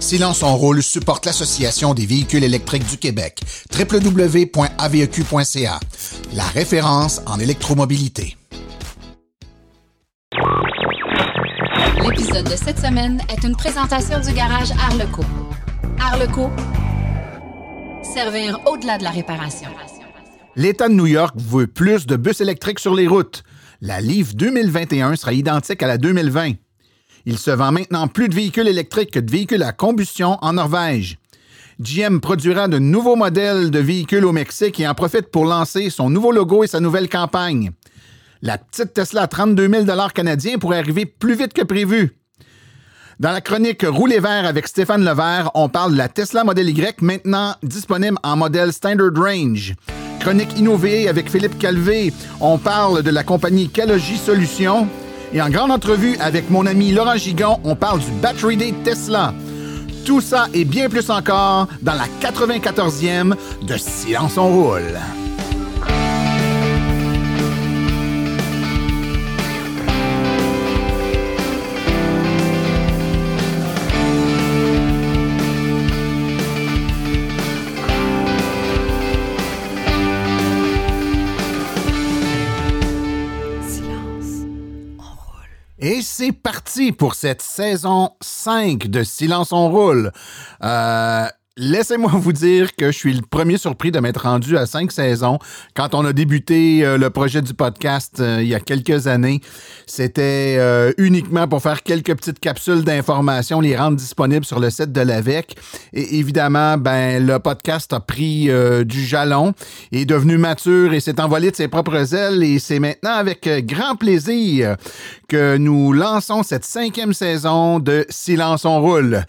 Silence en rôle supporte l'Association des véhicules électriques du Québec, www.aveq.ca, la référence en électromobilité. L'épisode de cette semaine est une présentation du garage Arleco. Arleco, servir au-delà de la réparation. L'État de New York veut plus de bus électriques sur les routes. La Leaf 2021 sera identique à la 2020. Il se vend maintenant plus de véhicules électriques que de véhicules à combustion en Norvège. GM produira de nouveaux modèles de véhicules au Mexique et en profite pour lancer son nouveau logo et sa nouvelle campagne. La petite Tesla à 32 000 canadiens pourrait arriver plus vite que prévu. Dans la chronique Rouler vert avec Stéphane Levert, on parle de la Tesla Model Y maintenant disponible en modèle Standard Range. Chronique innovée avec Philippe Calvé, on parle de la compagnie Calogy Solutions. Et en grande entrevue avec mon ami Laurent Gigon, on parle du Battery Day Tesla. Tout ça et bien plus encore dans la 94e de Silence on roule. Et c'est parti pour cette saison 5 de Silence on roule. Euh, Laissez-moi vous dire que je suis le premier surpris de m'être rendu à cinq saisons. Quand on a débuté euh, le projet du podcast euh, il y a quelques années, c'était euh, uniquement pour faire quelques petites capsules d'informations, les rendre disponibles sur le site de l'AVEC. Et évidemment, ben le podcast a pris du jalon, est devenu mature et s'est envolé de ses propres ailes. Et c'est maintenant avec grand plaisir que nous lançons cette cinquième saison de Silence on roule.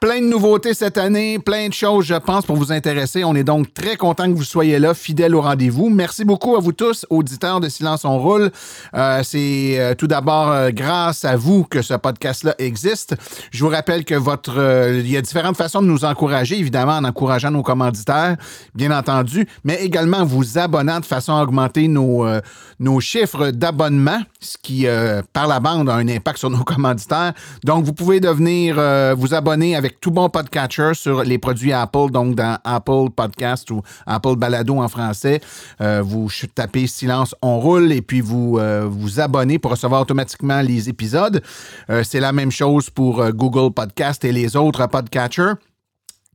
Plein de nouveautés cette année, plein de choses, je pense, pour vous intéresser. On est donc très content que vous soyez là, fidèles au rendez-vous. Merci beaucoup à vous tous, auditeurs de Silence on roule. Euh, c'est euh, tout d'abord euh, grâce à vous que ce podcast-là existe. Je vous rappelle que votre, il y a différentes façons de nous encourager, évidemment, en encourageant nos commanditaires, bien entendu, mais également en vous abonnant de façon à augmenter nos, nos chiffres d'abonnement, ce qui, par la bande, a un impact sur nos commanditaires. Donc, vous pouvez devenir vous abonner avec tout bon podcatcher sur les produits Apple, donc dans Apple Podcast ou Apple Balado en français. Euh, vous tapez Silence, on roule et puis vous euh, vous abonnez pour recevoir automatiquement les épisodes. Euh, c'est la même chose pour Google Podcast et les autres podcatchers.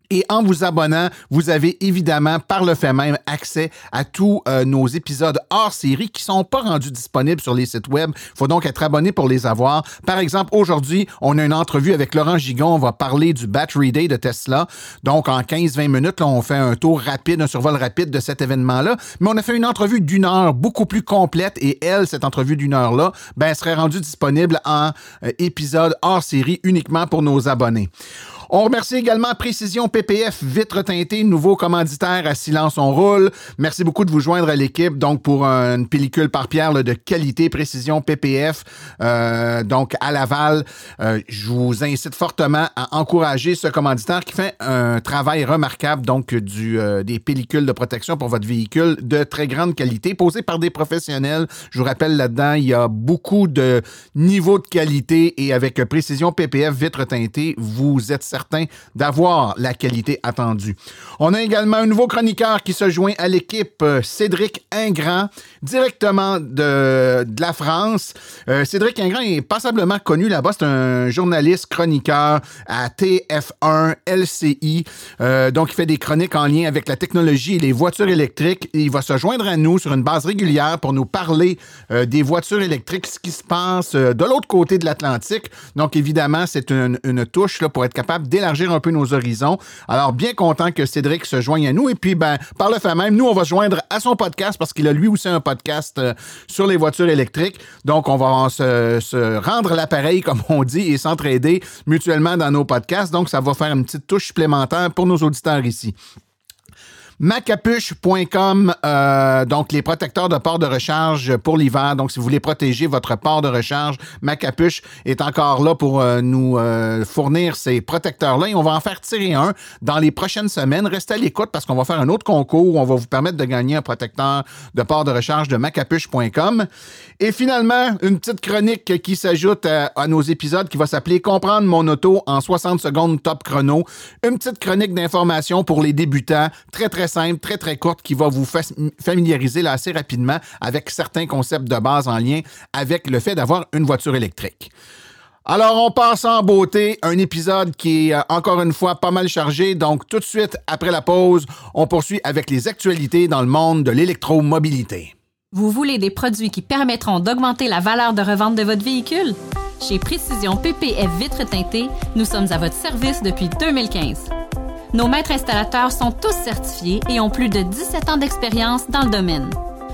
Et en vous abonnant, vous avez évidemment par le fait même accès à tous euh, nos épisodes hors série qui sont pas rendus disponibles sur les sites web. Il faut donc être abonné pour les avoir. Par exemple, aujourd'hui, on a une entrevue avec Laurent Gigon. On va parler du Battery Day de Tesla. Donc, en 15-20 minutes, on fait un tour rapide, un survol rapide de cet événement-là. Mais on a fait une entrevue d'une heure beaucoup plus complète et elle, cette entrevue d'une heure-là, ben, serait rendue disponible en euh, épisode hors série uniquement pour nos abonnés. On remercie également Précision PPF Vitre teintée, nouveau commanditaire à Silence on roule. Merci beaucoup de vous joindre à l'équipe donc pour une pellicule par pierre de qualité Précision PPF euh, donc à Laval. Euh, je vous incite fortement à encourager ce commanditaire qui fait un travail remarquable donc euh, des pellicules de protection pour votre véhicule de très grande qualité posées par des professionnels. Je vous rappelle là-dedans, il y a beaucoup de niveaux de qualité et avec Précision PPF Vitre teintée, vous êtes certain d'avoir la qualité attendue. On a également un nouveau chroniqueur qui se joint à l'équipe, euh, Cédric Ingrand, directement de, la France. Euh, Cédric Ingrand est passablement connu là-bas. C'est un journaliste chroniqueur à TF1, LCI. Euh, donc, il fait des chroniques en lien avec la technologie et les voitures électriques. il va se joindre à nous sur une base régulière pour nous parler des voitures électriques, ce qui se passe de l'autre côté de l'Atlantique. Donc, évidemment, c'est une, une touche là, pour être capable d'élargir un peu nos horizons. Alors, bien content que Cédric se joigne à nous. Et puis, ben, par le fait même, nous, on va joindre à son podcast parce qu'il a lui aussi un podcast euh, sur les voitures électriques. Donc, on va se, se rendre l'appareil, comme on dit, et s'entraider mutuellement dans nos podcasts. Donc, ça va faire une petite touche supplémentaire pour nos auditeurs ici. Macapuche.com, euh, donc les protecteurs de port de recharge pour l'hiver. Donc, si vous voulez protéger votre port de recharge, Macapuche est encore là pour euh, nous euh, fournir ces protecteurs-là et on va en faire tirer un dans les prochaines semaines. Restez à l'écoute parce qu'on va faire un autre concours où on va vous permettre de gagner un protecteur de port de recharge de macapuche.com. Et finalement, une petite chronique qui s'ajoute à, à nos épisodes qui va s'appeler Comprendre mon auto en 60 secondes top chrono. Une petite chronique d'information pour les débutants, très très simple, très très courte, qui va vous familiariser là, assez rapidement avec certains concepts de base en lien avec le fait d'avoir une voiture électrique. Alors, on passe en beauté, un épisode qui est euh, encore une fois pas mal chargé. Donc, tout de suite après la pause, on poursuit avec les actualités dans le monde de l'électromobilité. Vous voulez des produits qui permettront d'augmenter la valeur de revente de votre véhicule? Chez Précision PPF Vitres teintées, nous sommes à votre service depuis 2015. Nos maîtres installateurs sont tous certifiés et ont plus de 17 ans d'expérience dans le domaine.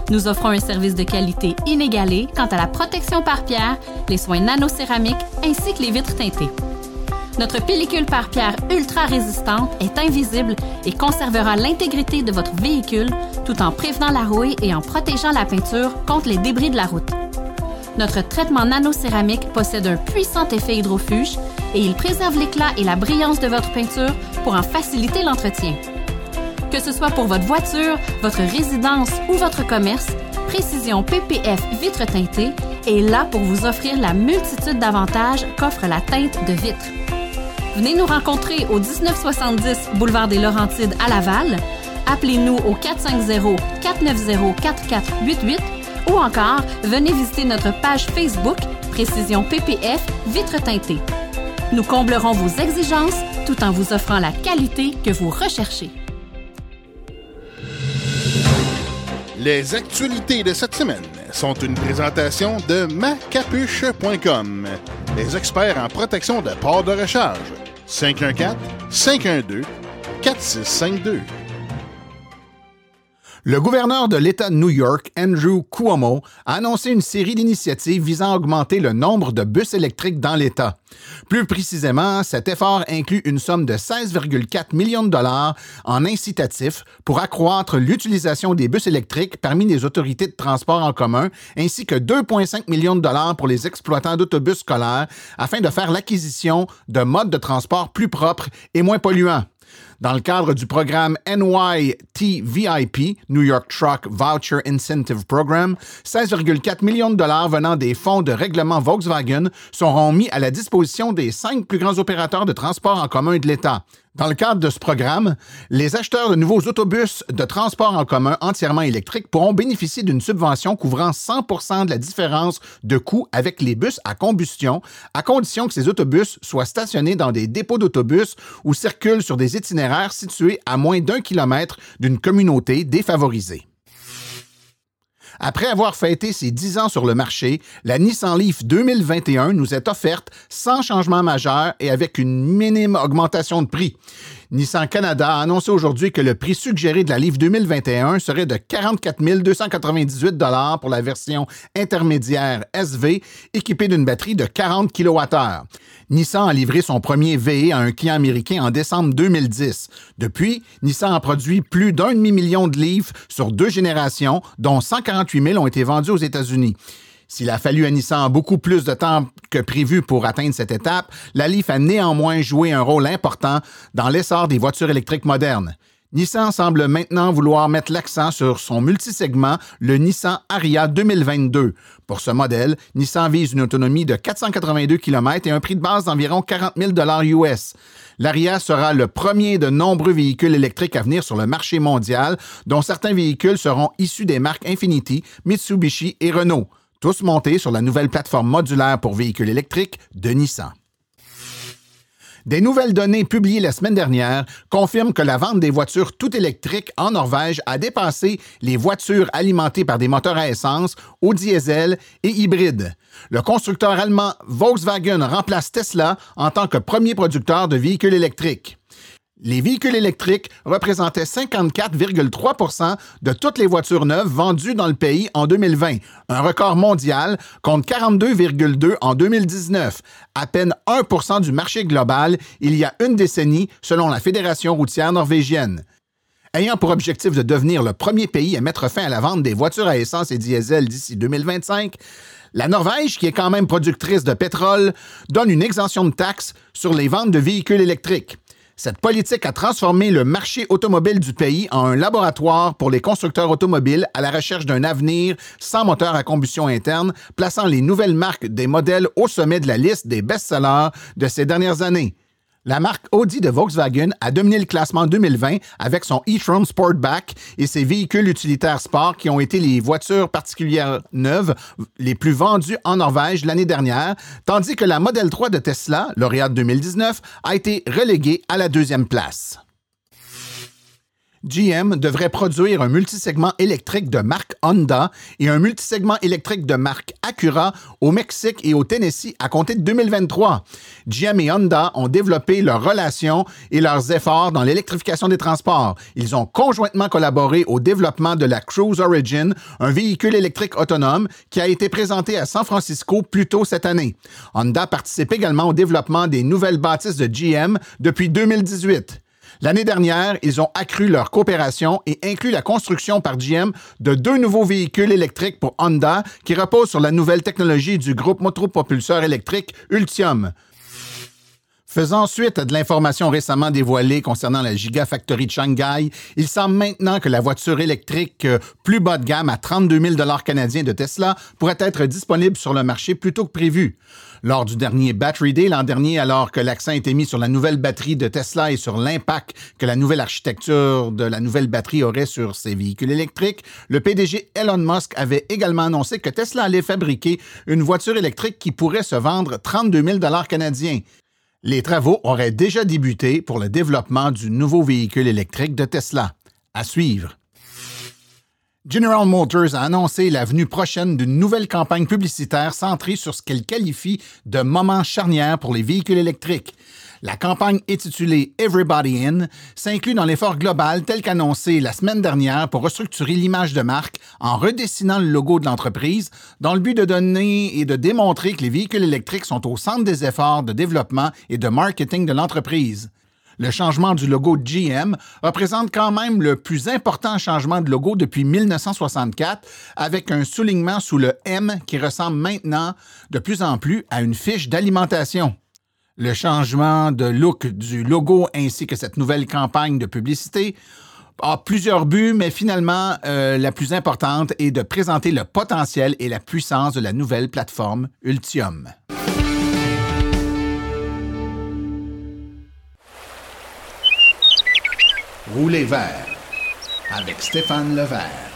Nous offrons un service de qualité inégalé quant à la protection par pierre, les soins nanocéramiques ainsi que les vitres teintées. Notre pellicule par pierre ultra résistante est invisible et conservera l'intégrité de votre véhicule tout en prévenant la rouille et en protégeant la peinture contre les débris de la route. Notre traitement nanocéramique possède un puissant effet hydrofuge et il préserve l'éclat et la brillance de votre peinture pour en faciliter l'entretien. Que ce soit pour votre voiture, votre résidence ou votre commerce, Précision PPF vitre teintée est là pour vous offrir la multitude d'avantages qu'offre la teinte de vitre. Venez nous rencontrer au 1970 boulevard des Laurentides à Laval. Appelez-nous au 450 490 4488 ou encore venez visiter notre page Facebook Précision PPF vitre teintée. Nous comblerons vos exigences tout en vous offrant la qualité que vous recherchez. Les actualités de cette semaine sont une présentation de macapuche.com, les experts en protection de ports de recharge. 514 512 4652. Le gouverneur de l'État de New York, Andrew Cuomo, a annoncé une série d'initiatives visant à augmenter le nombre de bus électriques dans l'État. Plus précisément, cet effort inclut une somme de 16,4 millions de dollars en incitatifs pour accroître l'utilisation des bus électriques parmi les autorités de transport en commun, ainsi que 2,5 millions de dollars pour les exploitants d'autobus scolaires afin de faire l'acquisition de modes de transport plus propres et moins polluants. Dans le cadre du programme NYTVIP, New York Truck Voucher Incentive Program, 16,4 millions de dollars venant des fonds de règlement Volkswagen seront mis à la disposition des cinq plus grands opérateurs de transport en commun de l'État. Dans le cadre de ce programme, les acheteurs de nouveaux autobus de transport en commun entièrement électriques pourront bénéficier d'une subvention couvrant 100% de la différence de coût avec les bus à combustion, à condition que ces autobus soient stationnés dans des dépôts d'autobus ou circulent sur des itinéraires situés à moins d'un kilomètre d'une communauté défavorisée. Après avoir fêté ses 10 ans sur le marché, la Nissan Leaf 2021 nous est offerte sans changement majeur et avec une minime augmentation de prix. Nissan Canada a annoncé aujourd'hui que le prix suggéré de la Leaf 2021 serait de 44 298 pour la version intermédiaire SV équipée d'une batterie de 40 kWh. Nissan a livré son premier VE à un client américain en décembre 2010. Depuis, Nissan a produit plus d'un demi-million de livres sur deux générations, dont 148 000 ont été vendus aux États-Unis. S'il a fallu à Nissan beaucoup plus de temps que prévu pour atteindre cette étape, la Leaf a néanmoins joué un rôle important dans l'essor des voitures électriques modernes. Nissan semble maintenant vouloir mettre l'accent sur son multisegment, le Nissan Aria 2022. Pour ce modèle, Nissan vise une autonomie de 482 km et un prix de base d'environ 40 000 US. L'Aria sera le premier de nombreux véhicules électriques à venir sur le marché mondial, dont certains véhicules seront issus des marques Infiniti, Mitsubishi et Renault, tous montés sur la nouvelle plateforme modulaire pour véhicules électriques de Nissan. Des nouvelles données publiées la semaine dernière confirment que la vente des voitures tout électriques en Norvège a dépassé les voitures alimentées par des moteurs à essence, au diesel et hybrides. Le constructeur allemand Volkswagen remplace Tesla en tant que premier producteur de véhicules électriques. Les véhicules électriques représentaient 54,3% de toutes les voitures neuves vendues dans le pays en 2020, un record mondial contre 42,2 en 2019, à peine 1% du marché global il y a une décennie selon la Fédération routière norvégienne. Ayant pour objectif de devenir le premier pays à mettre fin à la vente des voitures à essence et diesel d'ici 2025, la Norvège, qui est quand même productrice de pétrole, donne une exemption de taxes sur les ventes de véhicules électriques. Cette politique a transformé le marché automobile du pays en un laboratoire pour les constructeurs automobiles à la recherche d'un avenir sans moteur à combustion interne, plaçant les nouvelles marques des modèles au sommet de la liste des best-sellers de ces dernières années. La marque Audi de Volkswagen a dominé le classement 2020 avec son e-tron Sportback et ses véhicules utilitaires sport qui ont été les voitures particulières neuves les plus vendues en Norvège l'année dernière, tandis que la Model 3 de Tesla, lauréate 2019, a été reléguée à la deuxième place. GM devrait produire un multisegment électrique de marque Honda et un multisegment électrique de marque Acura au Mexique et au Tennessee à compter de 2023. GM et Honda ont développé leurs relations et leurs efforts dans l'électrification des transports. Ils ont conjointement collaboré au développement de la Cruise Origin, un véhicule électrique autonome qui a été présenté à San Francisco plus tôt cette année. Honda participe également au développement des nouvelles bâtisses de GM depuis 2018. L'année dernière, ils ont accru leur coopération et inclus la construction par GM de deux nouveaux véhicules électriques pour Honda qui reposent sur la nouvelle technologie du groupe motopropulseur électrique Ultium. Faisant suite à de l'information récemment dévoilée concernant la Gigafactory de Shanghai, il semble maintenant que la voiture électrique euh, plus bas de gamme à 32 000 canadiens de Tesla pourrait être disponible sur le marché plus tôt que prévu. Lors du dernier Battery Day l'an dernier, alors que l'accent était mis sur la nouvelle batterie de Tesla et sur l'impact que la nouvelle architecture de la nouvelle batterie aurait sur ses véhicules électriques, le PDG Elon Musk avait également annoncé que Tesla allait fabriquer une voiture électrique qui pourrait se vendre 32 000 canadiens. Les travaux auraient déjà débuté pour le développement du nouveau véhicule électrique de Tesla. À suivre. General Motors a annoncé la venue prochaine d'une nouvelle campagne publicitaire centrée sur ce qu'elle qualifie de moment charnière pour les véhicules électriques. La campagne intitulée Everybody In s'inclut dans l'effort global tel qu'annoncé la semaine dernière pour restructurer l'image de marque en redessinant le logo de l'entreprise dans le but de donner et de démontrer que les véhicules électriques sont au centre des efforts de développement et de marketing de l'entreprise. Le changement du logo GM représente quand même le plus important changement de logo depuis 1964, avec un soulignement sous le M qui ressemble maintenant de plus en plus à une fiche d'alimentation. Le changement de look du logo ainsi que cette nouvelle campagne de publicité a plusieurs buts, mais finalement, euh, la plus importante est de présenter le potentiel et la puissance de la nouvelle plateforme Ultium. Rouler vert avec Stéphane Levert.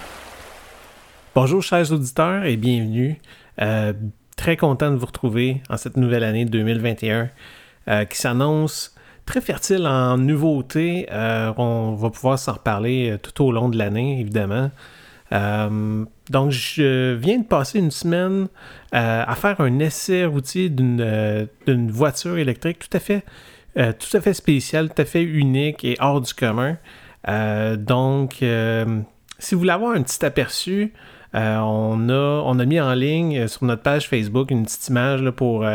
Bonjour chers auditeurs et bienvenue. Euh, très content de vous retrouver en cette nouvelle année 2021 euh, qui s'annonce très fertile en nouveautés. Euh, on va pouvoir s'en reparler tout au long de l'année, évidemment. donc, je viens de passer une semaine à faire un essai routier d'une voiture électrique tout à fait euh, tout à fait spécial, tout à fait unique et hors du commun. Euh, donc, euh, si vous voulez avoir un petit aperçu, on, a, on a mis en ligne sur notre page Facebook une petite image pour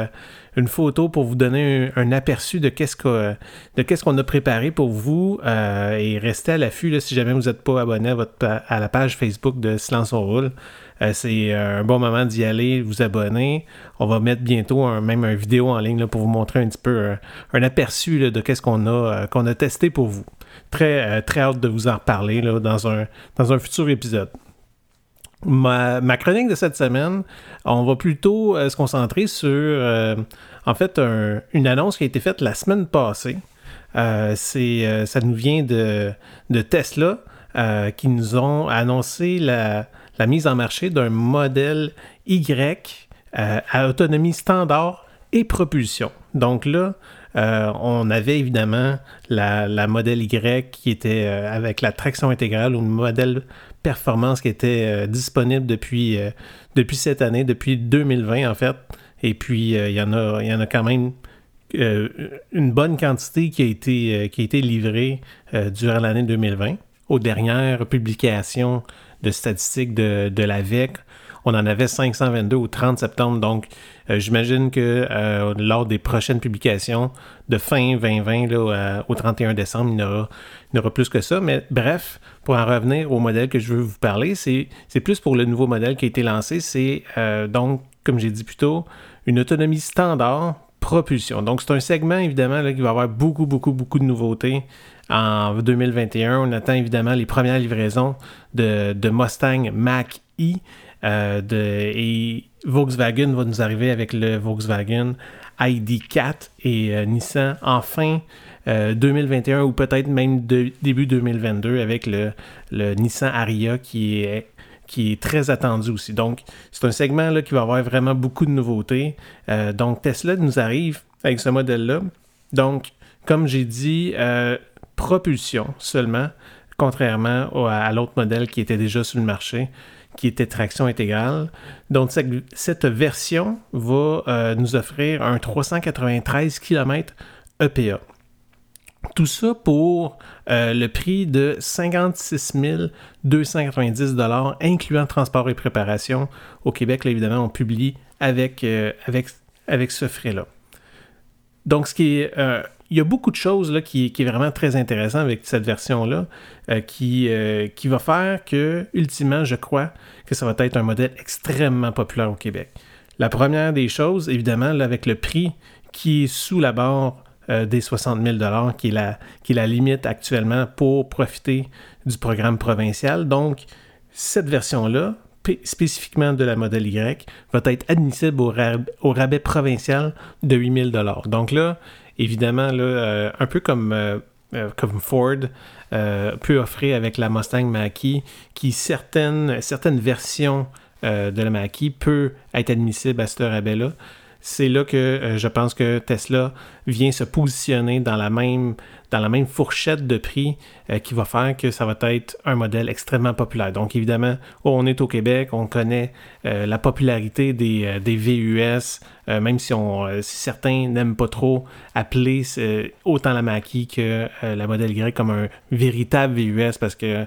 une photo pour vous donner un, aperçu de qu'est-ce qu'on a préparé pour vous et restez à l'affût si jamais vous n'êtes pas abonné à, la page Facebook de Silence on roule. Euh, c'est euh, un bon moment d'y aller, vous abonner. On va mettre bientôt même une vidéo en ligne pour vous montrer un petit peu euh, un, aperçu de qu'est-ce qu'on a, qu'on a testé pour vous. Très, très hâte de vous en reparler dans, un, dans un futur épisode. Ma, chronique de cette semaine, on va plutôt se concentrer sur, en fait, une annonce qui a été faite la semaine passée. c'est, ça nous vient de, Tesla qui nous ont annoncé la, mise en marché d'un modèle Y euh, à autonomie standard et propulsion. Donc là, euh, on avait évidemment la, modèle Y qui était euh, avec la traction intégrale ou le modèle performance qui était disponible depuis, depuis cette année, depuis 2020 en fait. Et puis, il y, en a, quand même une bonne quantité qui a été, qui a été livrée durant l'année 2020. Aux dernières publications de statistiques de, de l'AVEC, on en avait 522 au 30 septembre. Donc, euh, j'imagine que euh, lors des prochaines publications de fin 2020 là, au 31 décembre, il y, aura, aura plus que ça. Mais bref, pour en revenir au modèle que je veux vous parler, c'est plus pour le nouveau modèle qui a été lancé. C'est donc, comme j'ai dit plus tôt, une autonomie standard propulsion. Donc, c'est un segment, évidemment, là, qui va avoir beaucoup, beaucoup, beaucoup de nouveautés en 2021. On attend évidemment les premières livraisons de, Mustang Mach-E. Euh, et Volkswagen va nous arriver avec le Volkswagen ID4 et euh, Nissan enfin 2021 euh, ou peut-être même début 2022 avec le, Nissan Ariya qui est très attendu aussi. Donc, c'est un segment là, qui va avoir vraiment beaucoup de nouveautés. Euh, donc, Tesla nous arrive avec ce modèle-là. Donc, comme j'ai dit, propulsion seulement, contrairement à, l'autre modèle qui était déjà sur le marché, qui était traction intégrale. Donc, cette, version va euh, nous offrir un 393 km EPA. Tout ça pour euh, le prix de 56 290 incluant transport et préparation. Au Québec, évidemment, on publie avec, euh, avec, avec ce frais-là. Donc, ce qui est, il y a beaucoup de choses là, qui, qui est vraiment très intéressant avec cette version-là, qui, qui va faire que, ultimement, je crois que ça va être un modèle extrêmement populaire au Québec. La première des choses, évidemment, avec le prix qui est sous la barre euh, des 60 000 qui est, la, qui est la limite actuellement pour profiter du programme provincial. Donc, cette version-là, spécifiquement de la modèle Y, va être admissible au, rabais provincial de 8 000 Donc là, évidemment, euh, un peu comme, euh, comme Ford peut offrir avec la Mustang Mach-E, qui certaines, versions de la Mach-E peut être admissible à ce rabais-là c'est là que euh, je pense que Tesla vient se positionner dans la même, fourchette de prix euh, qui va faire que ça va être un modèle extrêmement populaire. Donc évidemment, on est au Québec, on connaît euh, la popularité des, VUS, même si, certains n'aiment pas trop appeler autant la Mach-E que la modèle Y comme un véritable VUS parce que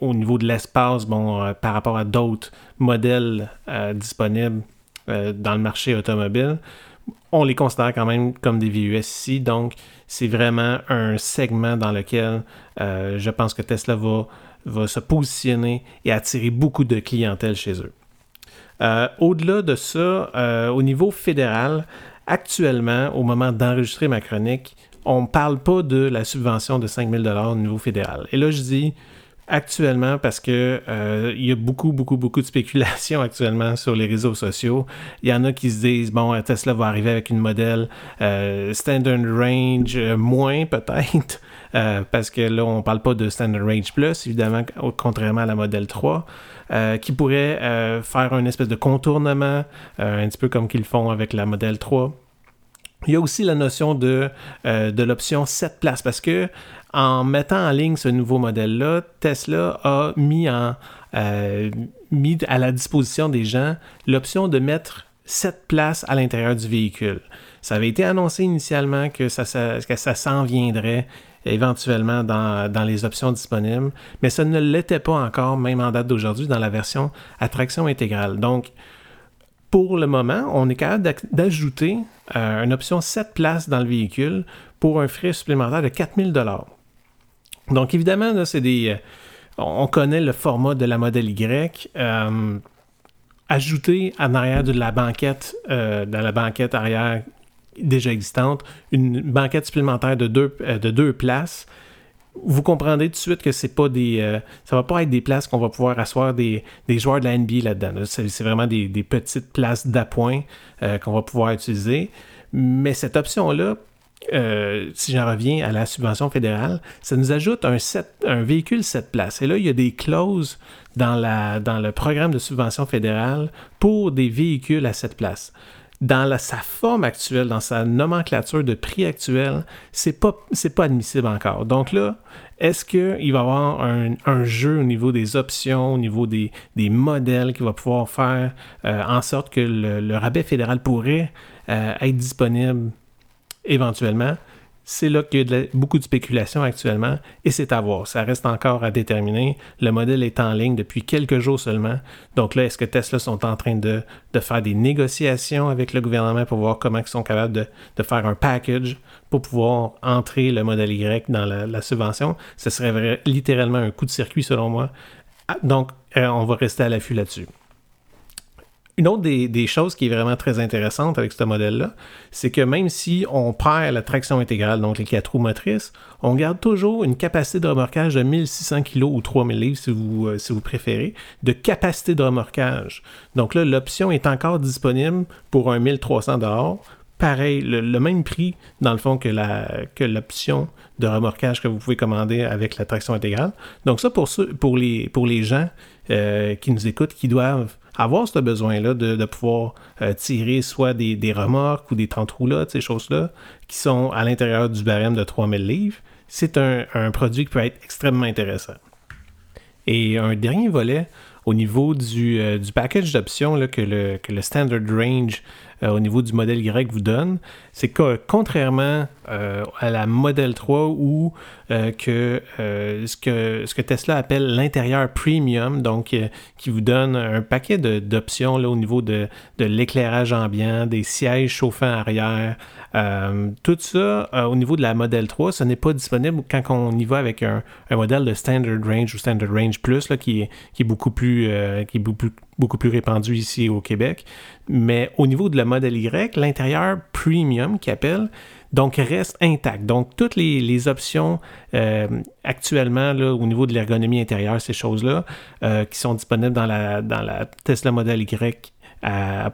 au niveau de l'espace, bon, par rapport à d'autres modèles disponibles, euh, dans le marché automobile, on les considère quand même comme des VUS ici. Donc, c'est vraiment un segment dans lequel euh, je pense que Tesla va, se positionner et attirer beaucoup de clientèle chez eux. Euh, au-delà de ça, au niveau fédéral, actuellement, au moment d'enregistrer ma chronique, on ne parle pas de la subvention de 5000 au niveau fédéral. Et là, je dis actuellement parce que euh, il y a beaucoup, beaucoup, beaucoup de spéculation actuellement sur les réseaux sociaux. Il y en a qui se disent bon, Tesla va arriver avec une modèle euh, standard range euh, moins peut-être. parce que là, on parle pas de Standard Range Plus, évidemment, contrairement à la modèle 3, qui pourrait faire une espèce de contournement, un petit peu comme qu'ils font avec la modèle 3. Il y a aussi la notion de, de l'option 7 places parce que en mettant en ligne ce nouveau modèle-là, Tesla a euh, mis à la disposition des gens l'option de mettre cette places à l'intérieur du véhicule. Ça avait été annoncé initialement que ça, s'en viendrait éventuellement dans, les options disponibles, mais ça ne l'était pas encore, même en date d'aujourd'hui, dans la version attraction intégrale. Donc, pour le moment, on est capable d'ajouter euh, une option 7 places dans le véhicule pour un frais supplémentaire de 4000 donc évidemment, là, c'est des. Euh, on connaît le format de la modèle Y. Euh, ajouter en arrière de la banquette, euh, dans la banquette arrière déjà existante, une banquette supplémentaire de deux, de deux places. Vous comprendrez tout de suite que c'est pas des, ça va pas être des places qu'on va pouvoir asseoir des, des joueurs de la NBA là-dedans. C'est, vraiment des, des, petites places d'appoint qu'on va pouvoir utiliser. Mais cette option-là euh, si j'en reviens à la subvention fédérale, ça nous ajoute un, un véhicule 7 places. Et là, il y a des clauses dans, la, dans le programme de subvention fédérale pour des véhicules à 7 places. Dans sa forme actuelle, dans sa nomenclature de prix actuel, c'est pas, pas admissible encore. Donc là, est-ce qu'il va y avoir un, jeu au niveau des options, au niveau des, modèles qui va pouvoir faire euh, en sorte que le, rabais fédéral pourrait euh, être disponible éventuellement. c'est là qu'il y a beaucoup de spéculation actuellement et c'est à voir. Ça reste encore à déterminer. Le modèle est en ligne depuis quelques jours seulement. Donc là, est-ce que Tesla sont en train de, faire des négociations avec le gouvernement pour voir comment ils sont capables de, faire un package pour pouvoir entrer le modèle Y dans la, subvention? Ce serait littéralement un coup de circuit selon moi. Ah, donc, euh, on va rester à l'affût là-dessus. Une autre des, choses qui est vraiment très intéressante avec ce modèle-là, c'est que même si on perd la traction intégrale, donc les quatre roues motrices, on garde toujours une capacité de remorquage de 1600 kg ou 3000 livres si vous, euh, si vous préférez, de capacité de remorquage. Donc là, l'option est encore disponible pour un 1300 dehors. Pareil, le, même prix, dans le fond, que, l'option de remorquage que vous pouvez commander avec la traction intégrale. Donc ça, pour, pour, les, pour les gens euh, qui nous écoutent, qui doivent avoir ce besoin-là de, pouvoir euh, tirer soit des, remorques ou des 30 roues-là, ces choses-là, qui sont à l'intérieur du barème de 3000 livres, c'est un, produit qui peut être extrêmement intéressant. Et un dernier volet au niveau du, euh, package d'options que le, que le Standard Range euh, au niveau du modèle Y vous donne, c'est que contrairement euh, à la Model 3 ou euh, que, ce que Tesla appelle l'intérieur premium, donc qui vous donne un paquet d'options au niveau de, de l'éclairage ambiant, des sièges chauffants arrière, tout ça au niveau de la Model 3, ce n'est pas disponible quand on y va avec un, un, modèle de Standard Range ou Standard Range Plus là, qui, est, qui est beaucoup plus qui est beaucoup plus beaucoup plus répandu ici au Québec. Mais au niveau de la modèle Y, l'intérieur premium qui appelle, donc reste intact. Donc toutes les, options euh, actuellement au niveau de l'ergonomie intérieure, ces choses-là, euh, qui sont disponibles dans la, Tesla Model Y à,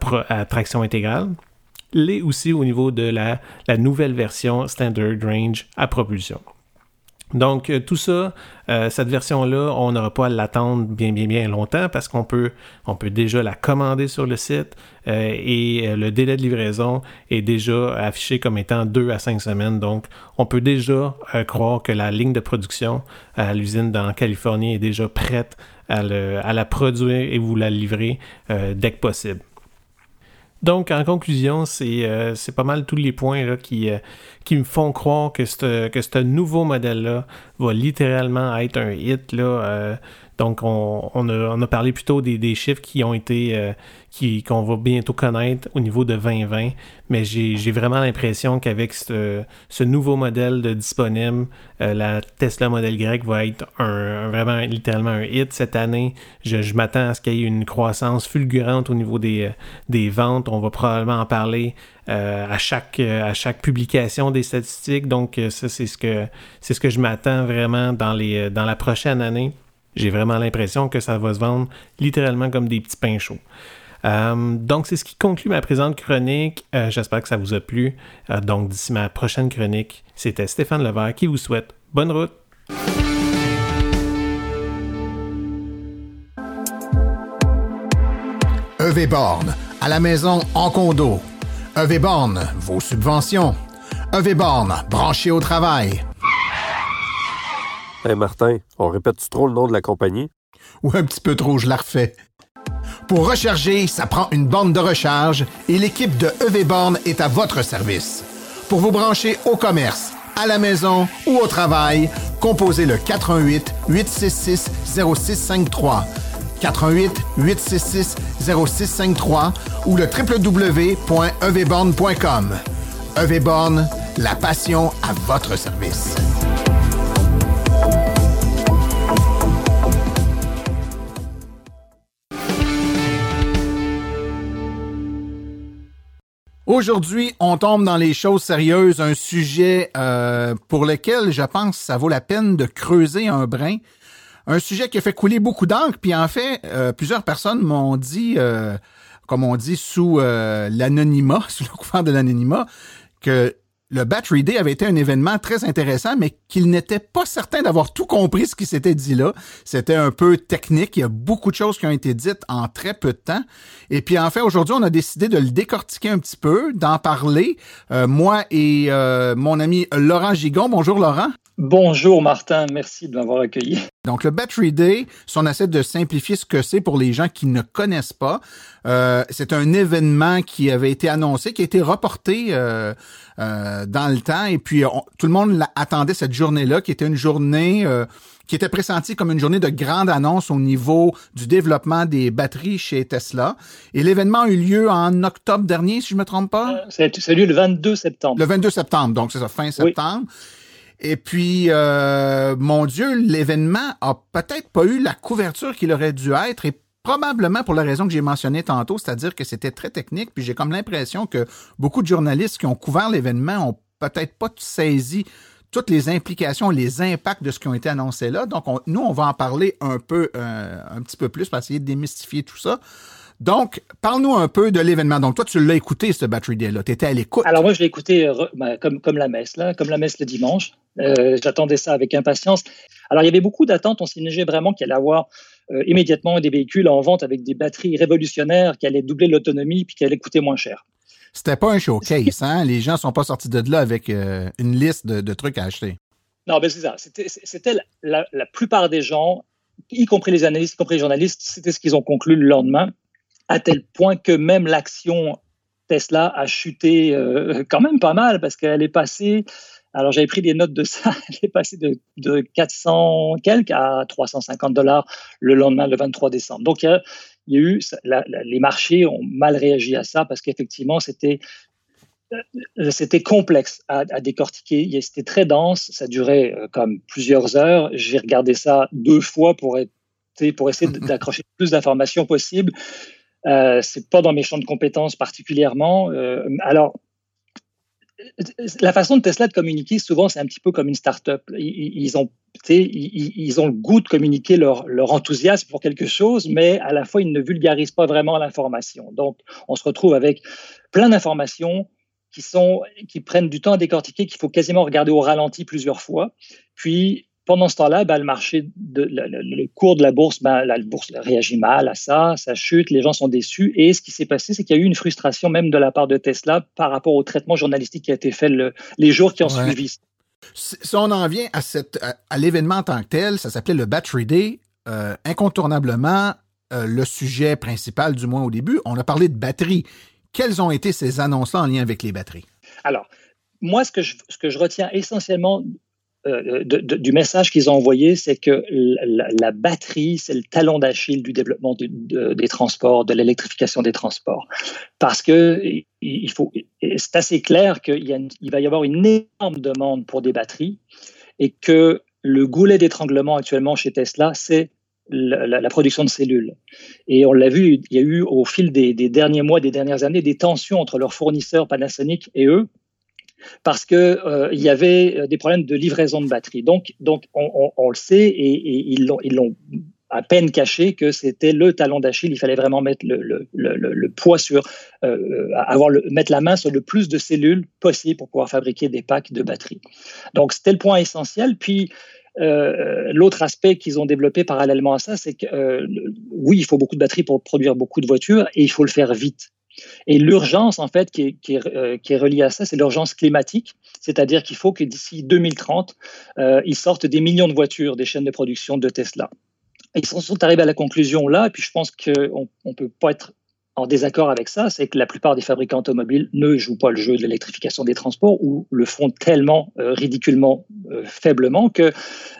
traction intégrale, les aussi au niveau de la nouvelle version Standard Range à propulsion. Donc, euh, tout ça, euh, cette version-là, on n'aura pas à l'attendre bien, bien, bien longtemps parce qu'on peut, déjà la commander sur le site euh, et le délai de livraison est déjà affiché comme étant 2 à 5 semaines. Donc, on peut déjà croire que la ligne de production à l'usine dans Californie est déjà prête à, la produire et vous la livrer dès que possible. Donc, en conclusion, c'est euh, pas mal tous les points là, qui, euh, qui me font croire que ce que nouveau modèle-là va littéralement être un hit. Là, euh, donc, on, a, parlé plutôt des, chiffres qui ont été, euh, qu'on va bientôt connaître au niveau de 2020, mais j'ai, vraiment l'impression qu'avec ce, nouveau modèle de disponible, euh, la Tesla Model Y va être un, vraiment littéralement un hit cette année. Je, m'attends à ce qu'il y ait une croissance fulgurante au niveau des, des ventes. On va probablement en parler euh, à, chaque, à chaque publication des statistiques. Donc, ça, c'est ce que, ce que je m'attends vraiment dans, les, dans la prochaine année. J'ai vraiment l'impression que ça va se vendre littéralement comme des petits pains chauds. Euh, donc, c'est ce qui conclut ma présente chronique. Euh, j'espère que ça vous a plu. Euh, donc, d'ici ma prochaine chronique, c'était Stéphane Levert qui vous souhaite bonne route. EV Borne, à la maison en condo. EV Borne, vos subventions. EV Borne, branché au travail. Hey Martin, on répète trop le nom de la compagnie? Ou un petit peu trop, je la refais. Pour recharger, ça prend une borne de recharge et l'équipe de EV Borne est à votre service. Pour vous brancher au commerce, à la maison ou au travail, composez le 418 866 0653. 418 866 0653 ou le www.evborne.com. EV Borne, la passion à votre service. Aujourd'hui, on tombe dans les choses sérieuses, un sujet euh, pour lequel je pense que ça vaut la peine de creuser un brin. Un sujet qui a fait couler beaucoup d'encre, puis en fait, euh, plusieurs personnes m'ont dit, euh, comme on dit, sous l'anonymat, sous le couvert de l'anonymat, que le Battery Day avait été un événement très intéressant, mais qu'il n'était pas certain d'avoir tout compris ce qui s'était dit là. C'était un peu technique. Il y a beaucoup de choses qui ont été dites en très peu de temps. Et puis, en fait, aujourd'hui, on a décidé de le décortiquer un petit peu, d'en parler. Euh, moi et euh, mon ami Laurent Gigon. Bonjour, Laurent. Bonjour Martin, merci de m'avoir accueilli. Donc le Battery Day, si on essaie de simplifier ce que c'est pour les gens qui ne connaissent pas, euh, c'est un événement qui avait été annoncé, qui a été reporté euh, euh, dans le temps, et puis tout le monde attendait cette journée-là, qui était une journée qui était pressentie comme une journée de grande annonce au niveau du développement des batteries chez Tesla. Et l'événement a eu lieu en octobre dernier, si je me trompe pas? ça a eu lieu le 22 septembre. Le 22 septembre, donc c'est ça, fin septembre. Et puis, euh, mon Dieu, l'événement a peut-être pas eu la couverture qu'il aurait dû être et probablement pour la raison que j'ai mentionnée tantôt, c'est-à-dire que c'était très technique. Puis j'ai comme l'impression que beaucoup de journalistes qui ont couvert l'événement ont peut-être pas saisi toutes les implications, les impacts de ce qui ont été annoncés là. Donc, nous, on va en parler un peu, euh, un petit peu plus pour essayer de démystifier tout ça. Donc, parle-nous un peu de l'événement. Donc, toi, tu l'as écouté, ce Battery Day-là. Tu étais à l'écoute. Alors, moi, je l'ai écouté euh, ben, comme, comme la messe, là, comme la messe le dimanche. Euh, j'attendais ça avec impatience. Alors, il y avait beaucoup d'attentes. On s'imaginait vraiment qu'il allait avoir euh, immédiatement des véhicules en vente avec des batteries révolutionnaires qui allaient doubler l'autonomie puis qui allaient coûter moins cher. C'était pas un showcase, hein? Les gens sont pas sortis de là avec une liste de, trucs à acheter. Non, mais c'est ça. C'était la, la, plupart des gens, y compris les analystes, y compris les journalistes, c'était ce qu'ils ont conclu le lendemain à tel point que même l'action Tesla a chuté euh, quand même pas mal parce qu'elle est passée. Alors j'avais pris des notes de ça. Elle est passée de, de 400 quelques à 350 dollars le lendemain, le 23 décembre. Donc il y a, eu les marchés ont mal réagi à ça parce qu'effectivement c'était euh, c'était complexe à, à décortiquer. C'était très dense. Ça durait euh, comme plusieurs heures. J'ai regardé ça deux fois pour être pour essayer d'accrocher le plus d'informations possible. Euh, c'est pas dans mes champs de compétences particulièrement. Euh, alors, la façon de Tesla de communiquer, souvent, c'est un petit peu comme une start-up. Ils, ont, ils, ils, ont le goût de communiquer leur, leur, enthousiasme pour quelque chose, mais à la fois, ils ne vulgarisent pas vraiment l'information. Donc, on se retrouve avec plein d'informations qui, sont, qui prennent du temps à décortiquer, qu'il faut quasiment regarder au ralenti plusieurs fois. Puis, pendant ce temps-là, ben, le marché, de, le, cours de la bourse, ben, la bourse réagit mal à ça, ça chute, les gens sont déçus. Et ce qui s'est passé, c'est qu'il y a eu une frustration même de la part de Tesla par rapport au traitement journalistique qui a été fait les jours qui ont suivi. Si on en vient à, cette, à, l'événement en tant que tel, ça s'appelait le Battery Day. Euh, incontournablement, euh, le sujet principal, du moins au début, on a parlé de batterie. Quelles ont été ces annonces-là en lien avec les batteries? Alors, moi, ce que je, ce que je retiens essentiellement euh, du message qu'ils ont envoyé, c'est que la, batterie, c'est le talon d'Achille du développement des transports, de l'électrification des transports. Parce que il faut, c'est assez clair qu'il il va y avoir une énorme demande pour des batteries et que le goulet d'étranglement actuellement chez Tesla, c'est la, production de cellules. Et on l'a vu, il y a eu au fil des, des, derniers mois, des dernières années, des tensions entre leurs fournisseurs Panasonic et eux, parce que euh, il y avait euh, des problèmes de livraison de batterie. Donc, donc on, le sait et, ils l'ont à peine caché que c'était le talon d'Achille. Il fallait vraiment mettre le, poids sur, euh, avoir le, mettre la main sur le plus de cellules possible pour pouvoir fabriquer des packs de batterie. Donc c'était le point essentiel. Puis l'autre aspect qu'ils ont développé parallèlement à ça, c'est que oui, il faut beaucoup de batteries pour produire beaucoup de voitures et il faut le faire vite. Et l'urgence, en fait, qui est, euh, reliée à ça, c'est l'urgence climatique, c'est-à-dire qu'il faut que d'ici 2030, euh, ils sortent des millions de voitures des chaînes de production de Tesla. Ils sont arrivés à la conclusion là, et puis je pense qu'on ne peut pas être en désaccord avec ça, c'est que la plupart des fabricants automobiles ne jouent pas le jeu de l'électrification des transports ou le font tellement euh, ridiculement euh, faiblement qu'ils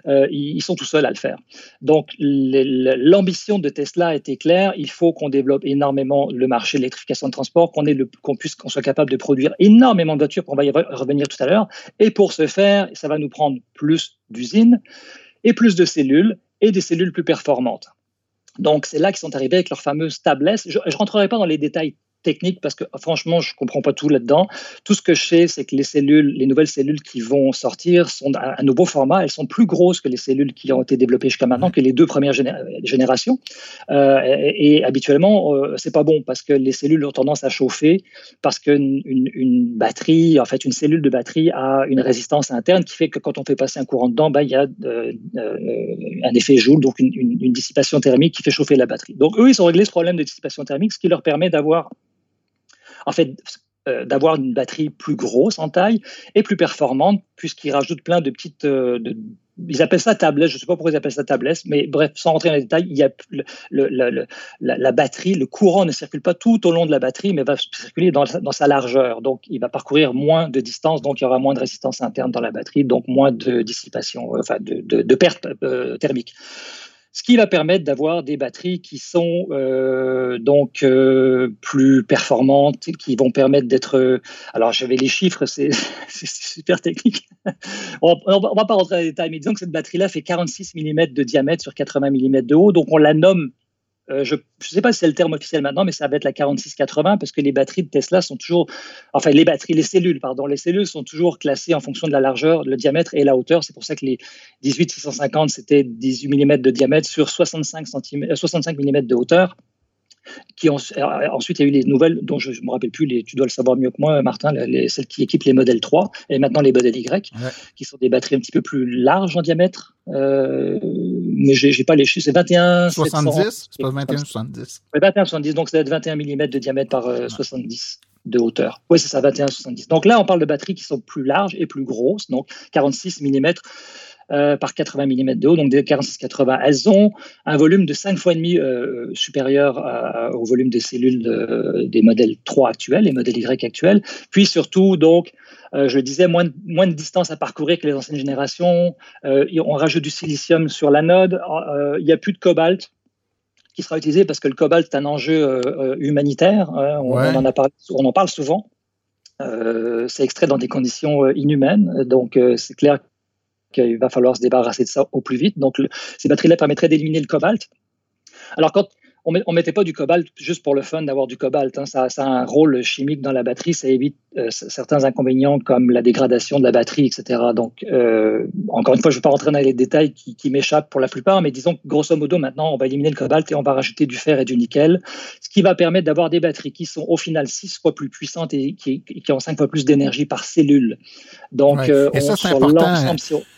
euh, sont tout seuls à le faire. Donc l'ambition de Tesla était claire, il faut qu'on développe énormément le marché de l'électrification des transports, qu'on qu'on puisse qu'on soit capable de produire énormément de voitures, on va y revenir tout à l'heure. Et pour ce faire, ça va nous prendre plus d'usines et plus de cellules et des cellules plus performantes. Donc, c'est là qu'ils sont arrivés avec leur fameuse tablette. Je ne rentrerai pas dans les détails technique parce que franchement, je comprends pas tout là-dedans. Tout ce que je sais, c'est que les cellules, les nouvelles cellules qui vont sortir sont un nouveau format. Elles sont plus grosses que les cellules qui ont été développées jusqu'à maintenant, que les deux premières générations. Euh, et, habituellement, euh, c'est pas bon parce que les cellules ont tendance à chauffer parce qu'une une, batterie, en fait, une cellule de batterie a une résistance interne qui fait que quand on fait passer un courant dedans, ben, il y a euh, un effet Joule, donc une, une dissipation thermique qui fait chauffer la batterie. Donc eux, ils ont réglé ce problème de dissipation thermique, ce qui leur permet d'avoir en fait, d'avoir une batterie plus grosse en taille et plus performante, puisqu'ils rajoutent plein de petites, de, ils appellent ça tablette, je ne sais pas pourquoi ils appellent ça tablette, mais bref, sans rentrer dans les détails, il y a la, batterie, le courant ne circule pas tout au long de la batterie, mais va circuler dans, sa largeur. Donc, il va parcourir moins de distance, donc il y aura moins de résistance interne dans la batterie, donc moins de dissipation, enfin de, de, perte euh, thermique ce qui va permettre d'avoir des batteries qui sont euh, donc euh, plus performantes, qui vont permettre d'être. alors j'avais les chiffres, c'est super technique. on, ne va pas rentrer dans les détails, mais disons que cette batterie-là fait 46 mm de diamètre sur 80 mm de haut, donc on la nomme euh, je ne sais pas si c'est le terme officiel maintenant, mais ça va être la 4680 parce que les batteries de Tesla sont toujours, enfin les batteries, les cellules, pardon, les cellules sont toujours classées en fonction de la largeur, le diamètre et la hauteur. C'est pour ça que les 18650 c'était 18 mm de diamètre sur 65, 65 mm de hauteur. Qui ont, ensuite, il y a eu les nouvelles dont je ne me rappelle plus, les, tu dois le savoir mieux que moi, Martin, les, celles qui équipent les modèles 3 et maintenant les modèles Y, qui sont des batteries un petit peu plus larges en diamètre. Euh, mais je n'ai pas les chiffres, c'est 21. 70 C'est pas 21 70 Oui, 21 70, donc ça va être 21 mm de diamètre par 70 euh, de hauteur. Oui, c'est ça, 21 70. Donc là, on parle de batteries qui sont plus larges et plus grosses, donc 46 mm euh, par 80 mm de haut, donc des 46-80. Elles ont un volume de 5 fois et demi euh, supérieur au volume des cellules des modèles 3 actuels, les modèles Y actuels. Puis surtout, donc, euh, je le disais, moins de, moins de distance à parcourir que les anciennes générations. on rajoute du silicium sur l'anode. il n'y a plus de cobalt qui sera utilisé parce que le cobalt est un enjeu humanitaire. Hein. on, en a parlé, on en parle souvent. c'est extrait dans des conditions inhumaines. Donc, c'est clair qu'il va falloir se débarrasser de ça au plus vite. Donc, ces batteries-là permettraient d'éliminer le cobalt. Alors, quand on ne mettait pas du cobalt juste pour le fun d'avoir du cobalt. Hein. Ça, a un rôle chimique dans la batterie. Ça évite euh, certains inconvénients comme la dégradation de la batterie, etc. Donc, euh, encore une fois, je ne vais pas rentrer dans les détails qui, m'échappent pour la plupart, mais disons que grosso modo, maintenant, on va éliminer le cobalt et on va rajouter du fer et du nickel, ce qui va permettre d'avoir des batteries qui sont au final six fois plus puissantes et qui, ont cinq fois plus d'énergie par cellule. Donc, euh, et ça, c'est important.